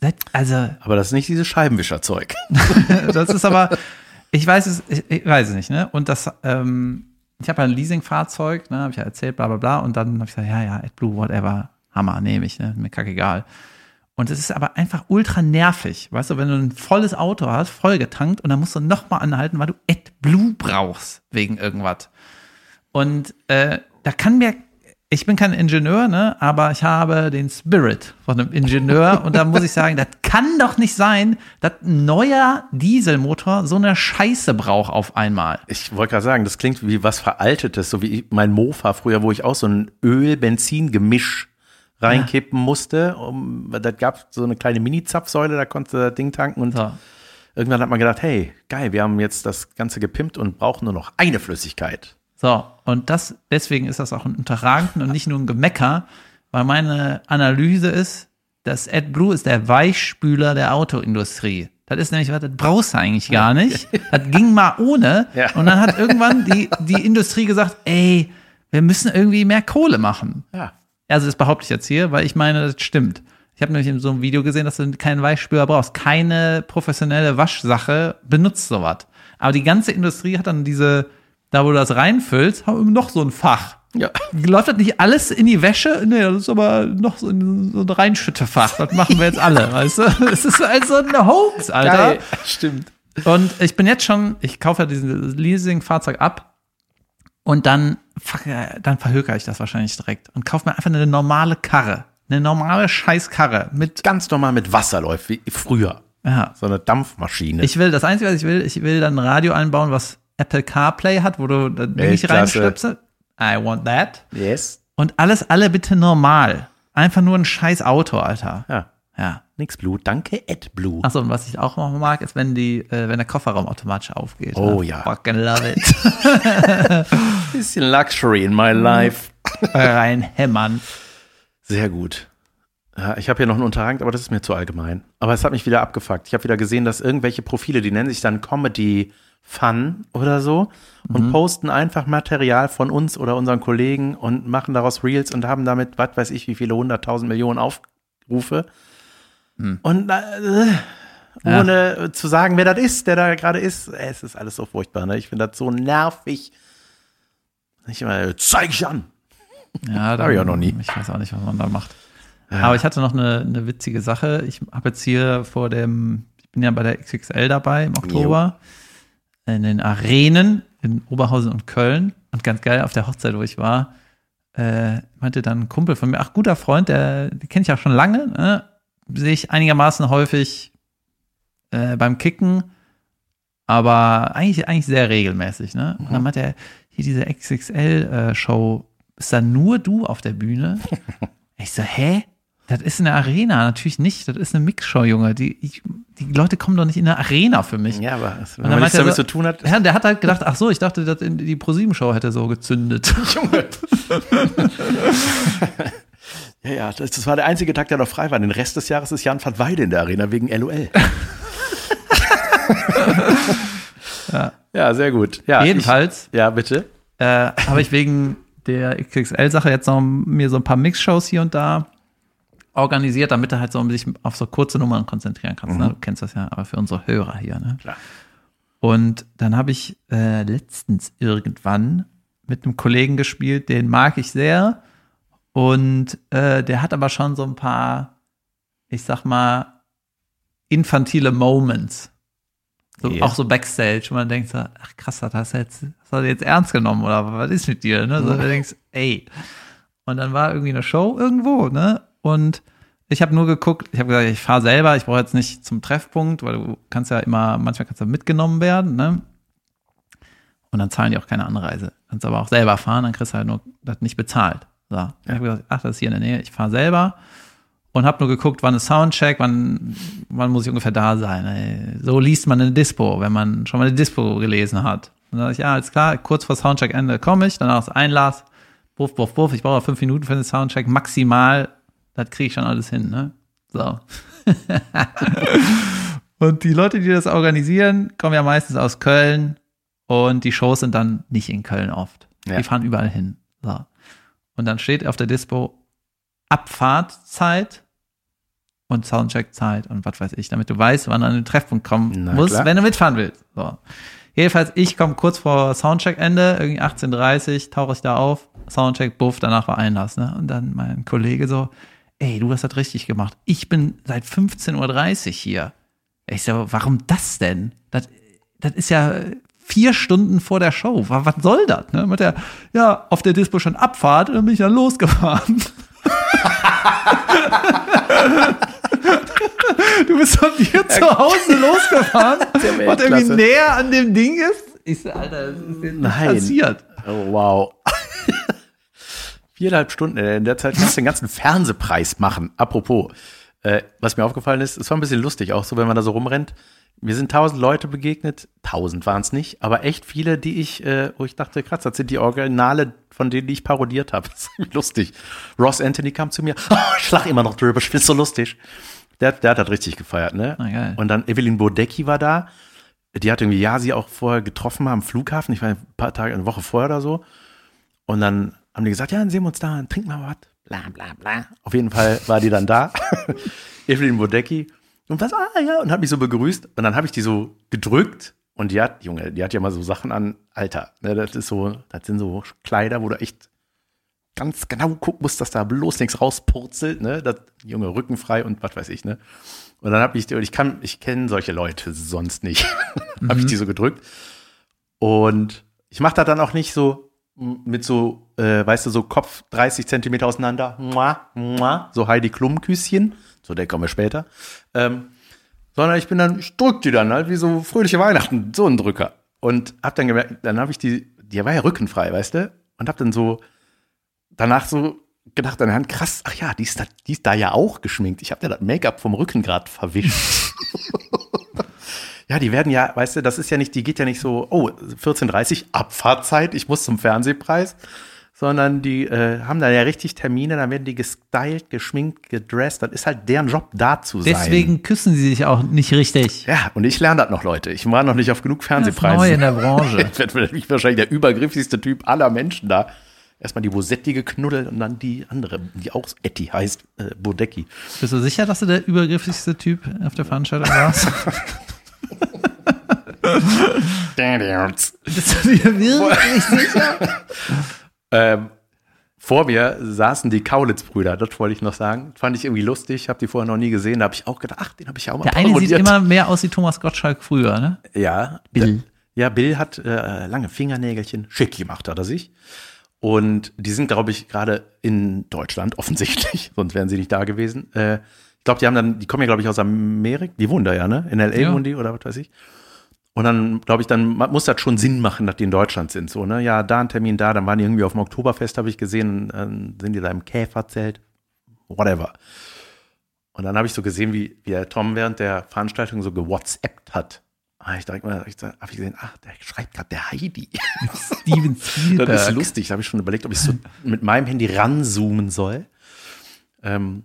Das, also Aber das ist nicht dieses Scheibenwischerzeug. das ist aber, ich weiß es, ich, ich weiß es nicht, ne? Und das, ähm, ich habe ja ein Leasingfahrzeug, ne, habe ich ja erzählt, bla bla bla. Und dann habe ich gesagt, ja, ja, AdBlue, whatever, Hammer, nehme ich, ne? Mir kackegal. Und es ist aber einfach ultra nervig, weißt du, wenn du ein volles Auto hast, voll getankt und dann musst du nochmal anhalten, weil du AdBlue brauchst, wegen irgendwas. Und äh, da kann mir, ich bin kein Ingenieur, ne, aber ich habe den Spirit von einem Ingenieur und da muss ich sagen, das kann doch nicht sein, dass ein neuer Dieselmotor so eine Scheiße braucht auf einmal. Ich wollte gerade sagen, das klingt wie was Veraltetes, so wie mein Mofa früher, wo ich auch so ein Öl-Benzin-Gemisch reinkippen musste. Um, da gab so eine kleine Mini-Zapfsäule, da konntest du das Ding tanken und So. irgendwann hat man gedacht, hey, geil, wir haben jetzt das Ganze gepimpt und brauchen nur noch eine Flüssigkeit. So, und das, deswegen ist das auch ein Unterragenden und nicht nur ein Gemecker, weil meine Analyse ist, dass AdBlue ist der Weichspüler der Autoindustrie. Das ist nämlich, was, das brauchst du eigentlich gar nicht. Das ging mal ohne. Ja. Und dann hat irgendwann die, die Industrie gesagt, ey, wir müssen irgendwie mehr Kohle machen. Ja. Also das behaupte ich jetzt hier, weil ich meine, das stimmt. Ich habe nämlich in so einem Video gesehen, dass du keinen Weichspüler brauchst. Keine professionelle Waschsache benutzt sowas. Aber die ganze Industrie hat dann diese, da wo du das reinfüllst, haben wir noch so ein Fach. Ja. Läuft das nicht alles in die Wäsche? Nee, das ist aber noch so ein, so ein Reinschüttefach. Das machen wir jetzt alle, weißt du? Es ist also eine Hoax, Alter. Stimmt. Und ich bin jetzt schon, ich kaufe ja dieses Leasing-Fahrzeug ab und dann, fuck, äh, dann verhöker ich das wahrscheinlich direkt und kaufe mir einfach eine normale Karre. Eine normale Scheißkarre mit, Ganz normal mit Wasser läuft, wie früher. ja. So eine Dampfmaschine. Ich will, das Einzige, was ich will, ich will dann ein Radio einbauen, was Apple CarPlay hat, wo du nicht Weltklasse. reinstöpselst. I want that. yes. Und alles, alle bitte normal. Einfach nur ein scheiß Auto, Alter. Ja. Ja. Nix Blue. Danke, AdBlue. Achso, und was ich auch noch mag, ist, wenn die, äh, wenn der Kofferraum automatisch aufgeht. Oh I ja. Fucking love it. Bisschen Luxury in my life. Reinhämmern. Sehr gut. Ja, ich habe hier noch einen Unterrang, aber das ist mir zu allgemein. Aber es hat mich wieder abgefuckt. Ich habe wieder gesehen, dass irgendwelche Profile, die nennen sich dann Comedy Fun oder so und posten einfach Material von uns oder unseren Kollegen und machen daraus Reels und haben damit, was weiß ich, wie viele hunderttausend Millionen Aufrufe. Und äh, ohne zu sagen, wer das ist, der da gerade ist, äh, es ist alles so furchtbar. Ne? Ich finde das so nervig. Nicht immer, zeig ich an. Ja, Hab ich auch noch nie. Ich weiß auch nicht, was man da macht. Aber ich hatte noch eine, eine witzige Sache. Ich habe jetzt hier vor dem, ich bin ja bei der XXL dabei im Oktober, in den Arenen in Oberhausen und Köln. Und ganz geil, auf der Hochzeit, wo ich war, äh, meinte dann ein Kumpel von mir, ach, guter Freund, der, den kenne ich auch schon lange, ne? Sehe ich einigermaßen häufig äh, beim Kicken. aber eigentlich, eigentlich sehr regelmäßig, ne? Und dann hat er hier diese XXL-Show, äh, ist da nur du auf der Bühne? ich so, hä? Das ist eine Arena, natürlich nicht. Das ist eine Mixshow, Junge. Die, ich, die Leute kommen doch nicht in eine Arena für mich. Ja, aber wenn man nichts er damit so- zu tun hat. Ja, der hat halt gedacht, ach so, ich dachte, die ProSieben-Show hätte so gezündet. Ja, ja, das, das war der einzige Tag, der noch frei war. Den Rest des Jahres ist Jan van Weide in der Arena wegen LOL. ja. sehr gut. Ja, Jedenfalls Ich, ja, bitte. äh, habe ich wegen der XXL-Sache jetzt noch mir so ein paar Mix-Shows hier und da organisiert, damit du halt so sich auf so kurze Nummern konzentrieren kannst. Ne? Du kennst das ja, aber für unsere Hörer hier. Ne? Klar. Und dann habe ich äh, letztens irgendwann mit einem Kollegen gespielt, den mag ich sehr. Und äh, der hat aber schon so ein paar, ich sag mal, infantile Moments. So, Ja. Auch so Backstage, wo man denkt so, ach krass, das hast du jetzt, das hast du jetzt ernst genommen oder was ist mit dir? Ne? So, du denkst, ey. Und dann war irgendwie eine Show irgendwo, ne? Und ich habe nur geguckt, ich habe gesagt, ich fahre selber, ich brauche jetzt nicht zum Treffpunkt, weil du kannst ja immer, manchmal kannst du mitgenommen werden, ne? Und dann zahlen die auch keine Anreise. Kannst aber auch selber fahren, dann kriegst du halt nur das nicht bezahlt. So. Ich habe gesagt, ach, das ist hier in der Nähe, ich fahre selber und habe nur geguckt, wann ist Soundcheck, wann, wann muss ich ungefähr da sein. So liest man eine Dispo, wenn man schon mal eine Dispo gelesen hat. Und dann sag ich, ja, alles klar, kurz vor Soundcheck-Ende komme ich, danach ist Einlass, buff, buff, buff, ich brauche fünf Minuten für den Soundcheck, maximal, das kriege ich schon alles hin, ne? So. und die Leute, die das organisieren, kommen ja meistens aus Köln und die Shows sind dann nicht in Köln oft. Ja. Die fahren überall hin. So. Und dann steht auf der Dispo Abfahrtzeit und Soundcheck-Zeit und was weiß ich, damit du weißt, wann du an den Treffpunkt kommen Na musst, klar. wenn du mitfahren willst. So. Jedenfalls, ich komme kurz vor Soundcheck-Ende, irgendwie 18.30 tauche ich da auf, Soundcheck, buff, danach war Einlass. Ne? Und dann mein Kollege so, ey, du hast das richtig gemacht. Ich bin seit 15.30 Uhr hier. Ich so, warum das denn? Das, das ist ja vier Stunden vor der Show. Was, soll das? Ne? Mit der, ja, auf der Dispo schon Abfahrt und dann bin ich dann losgefahren. du bist von dir zu Hause losgefahren, was irgendwie näher an dem Ding ist. Ich so, Alter, das ist jetzt Nein. passiert. Oh, wow. Viereinhalb Stunden. äh, In der Zeit kannst du den ganzen Fernsehpreis machen. Apropos, äh, was mir aufgefallen ist, es war ein bisschen lustig, auch so, wenn man da so rumrennt. Mir sind tausend Leute begegnet, tausend waren es nicht, aber echt viele, die ich, äh, wo ich dachte, krass, das sind die Originale, von denen die ich parodiert habe. Das ist irgendwie lustig. Ross Anthony kam zu mir, oh, ich lach immer noch drüber, ich find's so lustig. Der, der hat das richtig gefeiert, ne? Na, geil. Und dann Evelyn Bodecki war da. Die hat irgendwie Yasi auch vorher getroffen am Flughafen. Ich war ein paar Tage, eine Woche vorher oder so. Und dann haben die gesagt, ja, dann sehen wir uns da, trinken wir was. Bla, bla, bla. Auf jeden Fall war die dann da. Evelyn Bodecki. Und was, ah, ja, und hat mich so begrüßt. Und dann habe ich die so gedrückt. Und die hat, Junge, die hat ja mal so Sachen an, Alter, ne, das ist so, das sind so Kleider, wo du echt ganz genau gucken musst, dass da bloß nichts rauspurzelt, ne, das, Junge, rückenfrei und was weiß ich, ne. Und dann habe ich, die- und ich kann, ich kenne solche Leute sonst nicht. habe ich die so gedrückt. Und ich mache da dann auch nicht so mit so, äh, weißt du, so Kopf 30 Zentimeter auseinander, mua, mua, so Heidi Klum-Küsschen, so der kommen wir später. Ähm, sondern ich bin dann, ich drück die dann halt wie so fröhliche Weihnachten, so ein Drücker. Und hab dann gemerkt, dann habe ich die, die war ja rückenfrei, weißt du? Und hab dann so danach so gedacht an der Hand, krass, ach ja, die ist da, die ist da ja auch geschminkt. Ich habe ja das Make-up vom Rücken gerade verwischt. ja, die werden ja, weißt du, das ist ja nicht, die geht ja nicht so, oh, 14.30 Abfahrtzeit, ich muss zum Fernsehpreis, sondern die äh, haben da ja richtig Termine, dann werden die gestylt, geschminkt, gedresst. Das ist halt deren Job, da zu sein. Deswegen küssen sie sich auch nicht richtig. Ja, und ich lerne das noch, Leute. Ich war noch nicht auf genug Fernsehpreisen. neu in der Branche. Ich werde ich wahrscheinlich der übergriffigste Typ aller Menschen da. Erstmal die Bosetti geknuddelt und dann die andere, die auch Etty heißt, äh, Bodecki. Bist du sicher, dass du der übergriffigste Typ auf der Veranstaltung warst? Bist du dir wirklich sicher? Ähm, vor mir saßen die Kaulitz-Brüder, das wollte ich noch sagen. Fand ich irgendwie lustig, habe die vorher noch nie gesehen. Da habe ich auch gedacht, ach, den habe ich ja auch mal Der eine sieht immer mehr aus wie Thomas Gottschalk früher, ne? Ja. Bill. Ja, Bill hat äh, lange Fingernägelchen, schick gemacht hat er sich. Und die sind, glaube ich, gerade in Deutschland offensichtlich, sonst wären sie nicht da gewesen. Äh, ich glaube, die haben dann, die kommen ja, glaube ich, aus Amerika, die wohnen da ja, ne? In LA Ja. wohnen die oder was weiß ich. Und dann, glaube ich, dann muss das schon Sinn machen, dass die in Deutschland sind. So, ne? Ja, da ein Termin da, dann waren die irgendwie auf dem Oktoberfest, habe ich gesehen, dann sind die da im Käferzelt, whatever. Und dann habe ich so gesehen, wie, wie der Tom während der Veranstaltung so gewhatsappt hat. Ah, ich direkt mal, habe ich gesehen, ach, der schreibt gerade der Heidi. Steven Spielberg. Das ist lustig. Da habe ich schon überlegt, ob ich so mit meinem Handy ranzoomen soll. Ähm,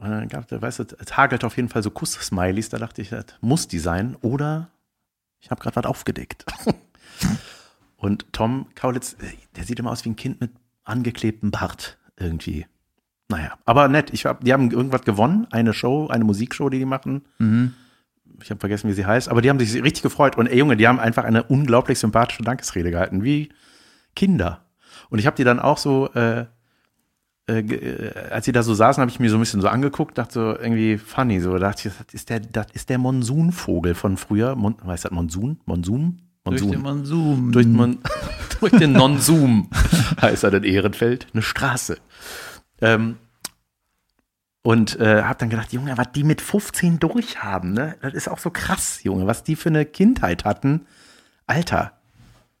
dann gab es, weißt du, es hagelt auf jeden Fall so Kuss-Smileys. Da dachte ich, das muss die sein. Oder ich habe gerade was aufgedeckt. Und Tom Kaulitz, der sieht immer aus wie ein Kind mit angeklebtem Bart irgendwie. Naja, aber nett. Ich hab, die haben irgendwas gewonnen, eine Show, eine Musikshow, die die machen. Ich habe vergessen, wie sie heißt, aber die haben sich richtig gefreut. Und ey Junge, die haben einfach eine unglaublich sympathische Dankesrede gehalten, wie Kinder. Und ich habe die dann auch so, äh, als sie da so saßen, habe ich mir so ein bisschen so angeguckt, dachte so irgendwie funny, so dachte ich, das ist der, das ist der Monsunvogel von früher. Mon, heißt das Monsun? Monsum? Durch Monsun. den Monsum. Durch, Mon durch den Non-Zoom heißt er in Ehrenfeld, eine Straße. Ähm, und äh, habe dann gedacht, Junge, was die mit 15 durchhaben, ne? Das ist auch so krass, Junge, was die für eine Kindheit hatten. Alter.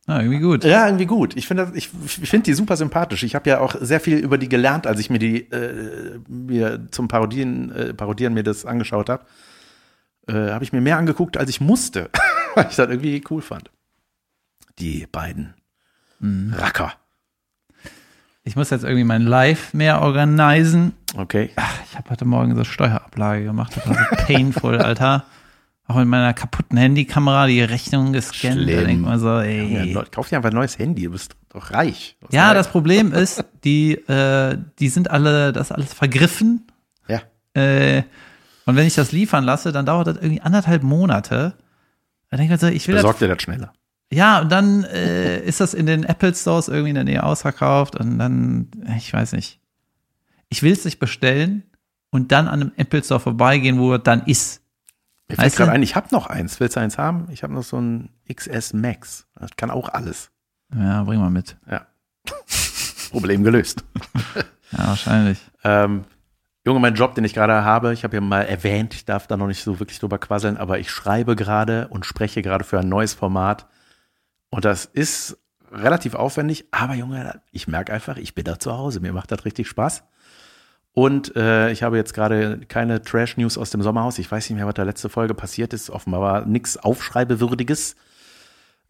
Ah, irgendwie gut. Ja, irgendwie gut. Ich finde ich, ich finde die super sympathisch. Ich habe ja auch sehr viel über die gelernt, als ich mir die äh, mir zum Parodieren, äh, Parodieren mir das angeschaut habe. Äh, habe ich mir mehr angeguckt, als ich musste, weil ich das irgendwie cool fand. Die beiden Racker. Ich muss jetzt irgendwie mein Live mehr organisieren. Okay. Ich habe heute Morgen so Steuerablage gemacht. Das war so painful, Alter. Auch mit meiner kaputten Handykamera die Rechnung gescannt. Da Schlimm. denkt man so, Ja, ey. Leute, kauf dir einfach ein neues Handy, du bist doch reich. Hast Ja, das Problem ist, die, äh, die sind alle, das ist alles vergriffen. Ja. Äh, und wenn ich das liefern lasse, dann dauert das irgendwie anderthalb Monate. Da denke ich mir so, ich will das Besorgt dir das schneller. Ja, und dann äh, ist das in den Apple Stores irgendwie in der Nähe ausverkauft und dann, ich weiß nicht. Ich will es nicht bestellen und dann an einem Apple Store vorbeigehen, wo es dann ist. Mir fällt gerade ein, ich habe noch eins. Willst du eins haben? Ich habe noch so ein XS Max. Das kann auch alles. Ja, bring mal mit. Ja. Problem gelöst. Ja, wahrscheinlich. Ähm, Junge, mein Job, den ich gerade habe, ich habe ja mal erwähnt, ich darf da noch nicht so wirklich drüber quasseln, aber ich schreibe gerade und spreche gerade für ein neues Format. Und das ist relativ aufwendig, aber Junge, ich merke einfach, ich bin da zu Hause. Mir macht das richtig Spaß. Und äh, ich habe jetzt gerade keine Trash-News aus dem Sommerhaus. Ich weiß nicht mehr, was da letzte Folge passiert ist. Offenbar war nichts Aufschreibewürdiges.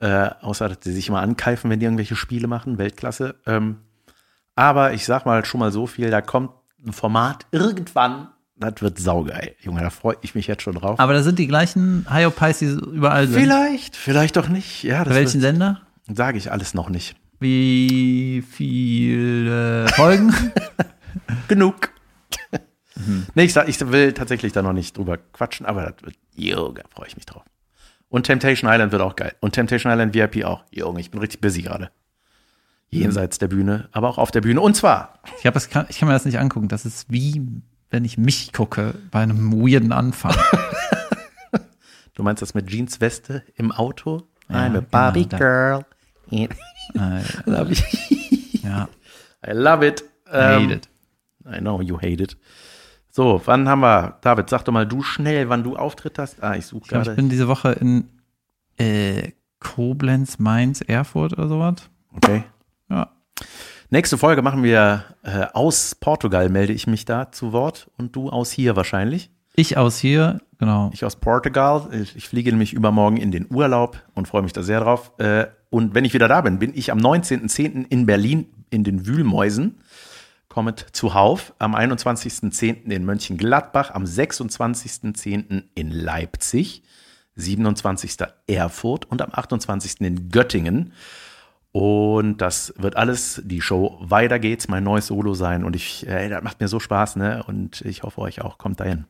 Äh, außer, dass sie sich immer ankeifen, wenn die irgendwelche Spiele machen. Weltklasse. Ähm, aber ich sag mal schon mal so viel, da kommt ein Format irgendwann, das wird saugeil. Junge, da freue ich mich jetzt schon drauf. Aber da sind die gleichen Hyopies, die überall sind. vielleicht, vielleicht doch nicht. Ja, welchen Sender? sage ich alles noch nicht. Wie viele Folgen? Genug. nee, ich, sag, ich will tatsächlich da noch nicht drüber quatschen, aber das wird, Junge, freue ich mich drauf. Und Temptation Island wird auch geil. Und Temptation Island VIP auch. Junge, ich bin richtig busy gerade. Jenseits der Bühne, aber auch auf der Bühne. Und zwar, Ich, hab das, kann, ich kann mir das nicht angucken. Das ist wie, wenn ich mich gucke bei einem weirden Anfang. du meinst das mit Jeansweste im Auto? Ja, I'm a genau, Barbie da. Girl. äh, Love ich. ja, I love it. hate Ähm, it. I know you hate it. So, wann haben wir, David, sag doch mal du schnell, wann du Auftritt hast. Ah, ich suche glaube, ich gerade. bin diese Woche in äh, Koblenz, Mainz, Erfurt oder sowas. Okay. Ja. Nächste Folge machen wir äh, aus Portugal, melde ich mich da zu Wort und du aus hier wahrscheinlich. Ich aus hier, genau. Ich aus Portugal. Ich, ich fliege nämlich übermorgen in den Urlaub und freue mich da sehr drauf. Äh, und wenn ich wieder da bin, bin ich am 19.10. in Berlin in den Wühlmäusen. Kommet zuhauf. Am 21.10. in Mönchengladbach. Am 26.10. in Leipzig. 27. Erfurt und am 28. in Göttingen. Und das wird alles die Show Weiter geht's, mein neues Solo sein. Und ich, ey, das macht mir so Spaß, ne? Und ich hoffe, euch auch. Kommt dahin.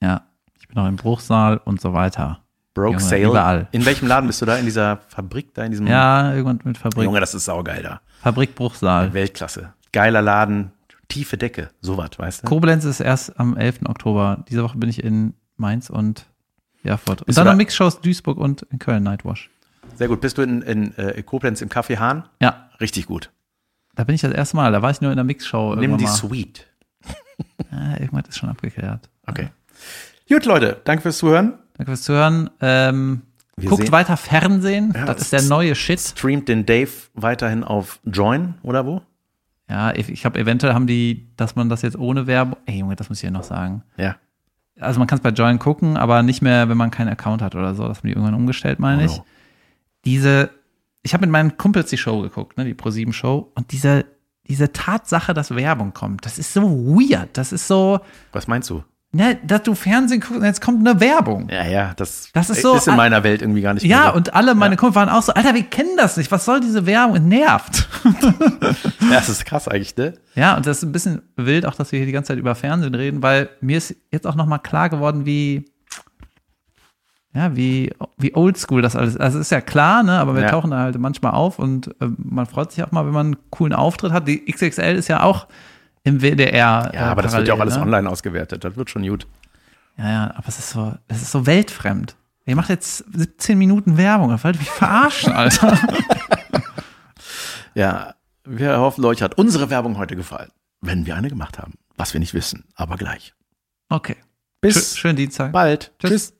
Ja. Ich bin auch im Bruchsaal und so weiter. Broke Junge, Sale. überall. In welchem Laden bist du da? In dieser Fabrik da? In diesem Ja, irgendwann mit Fabrik. Junge, das ist saugeil da. Fabrik Bruchsaal. Weltklasse. Geiler Laden, tiefe Decke, sowas, weißt du? Koblenz ist erst am 11. Oktober. Diese Woche bin ich in Mainz und Erfurt. Und Bist dann noch Mixshows Duisburg und in Köln Nightwash. Sehr gut. Bist du in, in äh, Koblenz im Café Hahn? Ja, Richtig gut. da bin ich das erste Mal. Da war ich nur in der Mixshow. Nimm die mal. Suite. Ja, irgendwas ist schon abgeklärt. Okay. Gut, Leute, danke fürs Zuhören. Danke fürs Zuhören. Ähm, Guckt sehen- weiter Fernsehen, Ja, das ist der neue Shit. Streamt den Dave weiterhin auf Join oder wo? Ja, ich, ich glaube, eventuell haben die, dass man das jetzt ohne Werbung. Ey, Junge, das muss ich ja noch sagen. Ja. Also man kann es bei Join gucken, aber nicht mehr, wenn man keinen Account hat oder so. Das haben die irgendwann umgestellt, meine Oh ich. no. Diese, ich habe mit meinen Kumpels die Show geguckt, ne, die Pro7 Show, und diese, diese Tatsache, dass Werbung kommt, das ist so weird. Das ist so, Was meinst du? Ne, dass du Fernsehen guckst und jetzt kommt eine Werbung. Ja, ja, das, Das ist so- ist in meiner Welt irgendwie gar nicht Ja, so. und alle meine Kumpel waren auch so, Alter, wir kennen das nicht. Was soll diese Werbung? Es nervt. Ja, das ist krass eigentlich, ne? Ja, und das ist ein bisschen wild, auch dass wir hier die ganze Zeit über Fernsehen reden, weil mir ist jetzt auch noch mal klar geworden, wie ja, wie, wie oldschool das alles ist. Also ist ja klar, ne, aber wir Ja. tauchen da halt manchmal auf und äh, man freut sich auch mal, wenn man einen coolen Auftritt hat. Die XXL ist ja auch im WDR. Ja, aber das wird ja auch alles ne? online ausgewertet. Das wird schon gut. Ja, ja, aber es ist so, es ist so weltfremd. Ihr macht jetzt 17 Minuten Werbung, das wollt mich verarschen, Alter. Ja, wir hoffen, euch hat unsere Werbung heute gefallen. Wenn wir eine gemacht haben. Was wir nicht wissen, aber gleich. Okay. Bis Schön, schönen Dienstag. bald. Tschüss. Tschüss.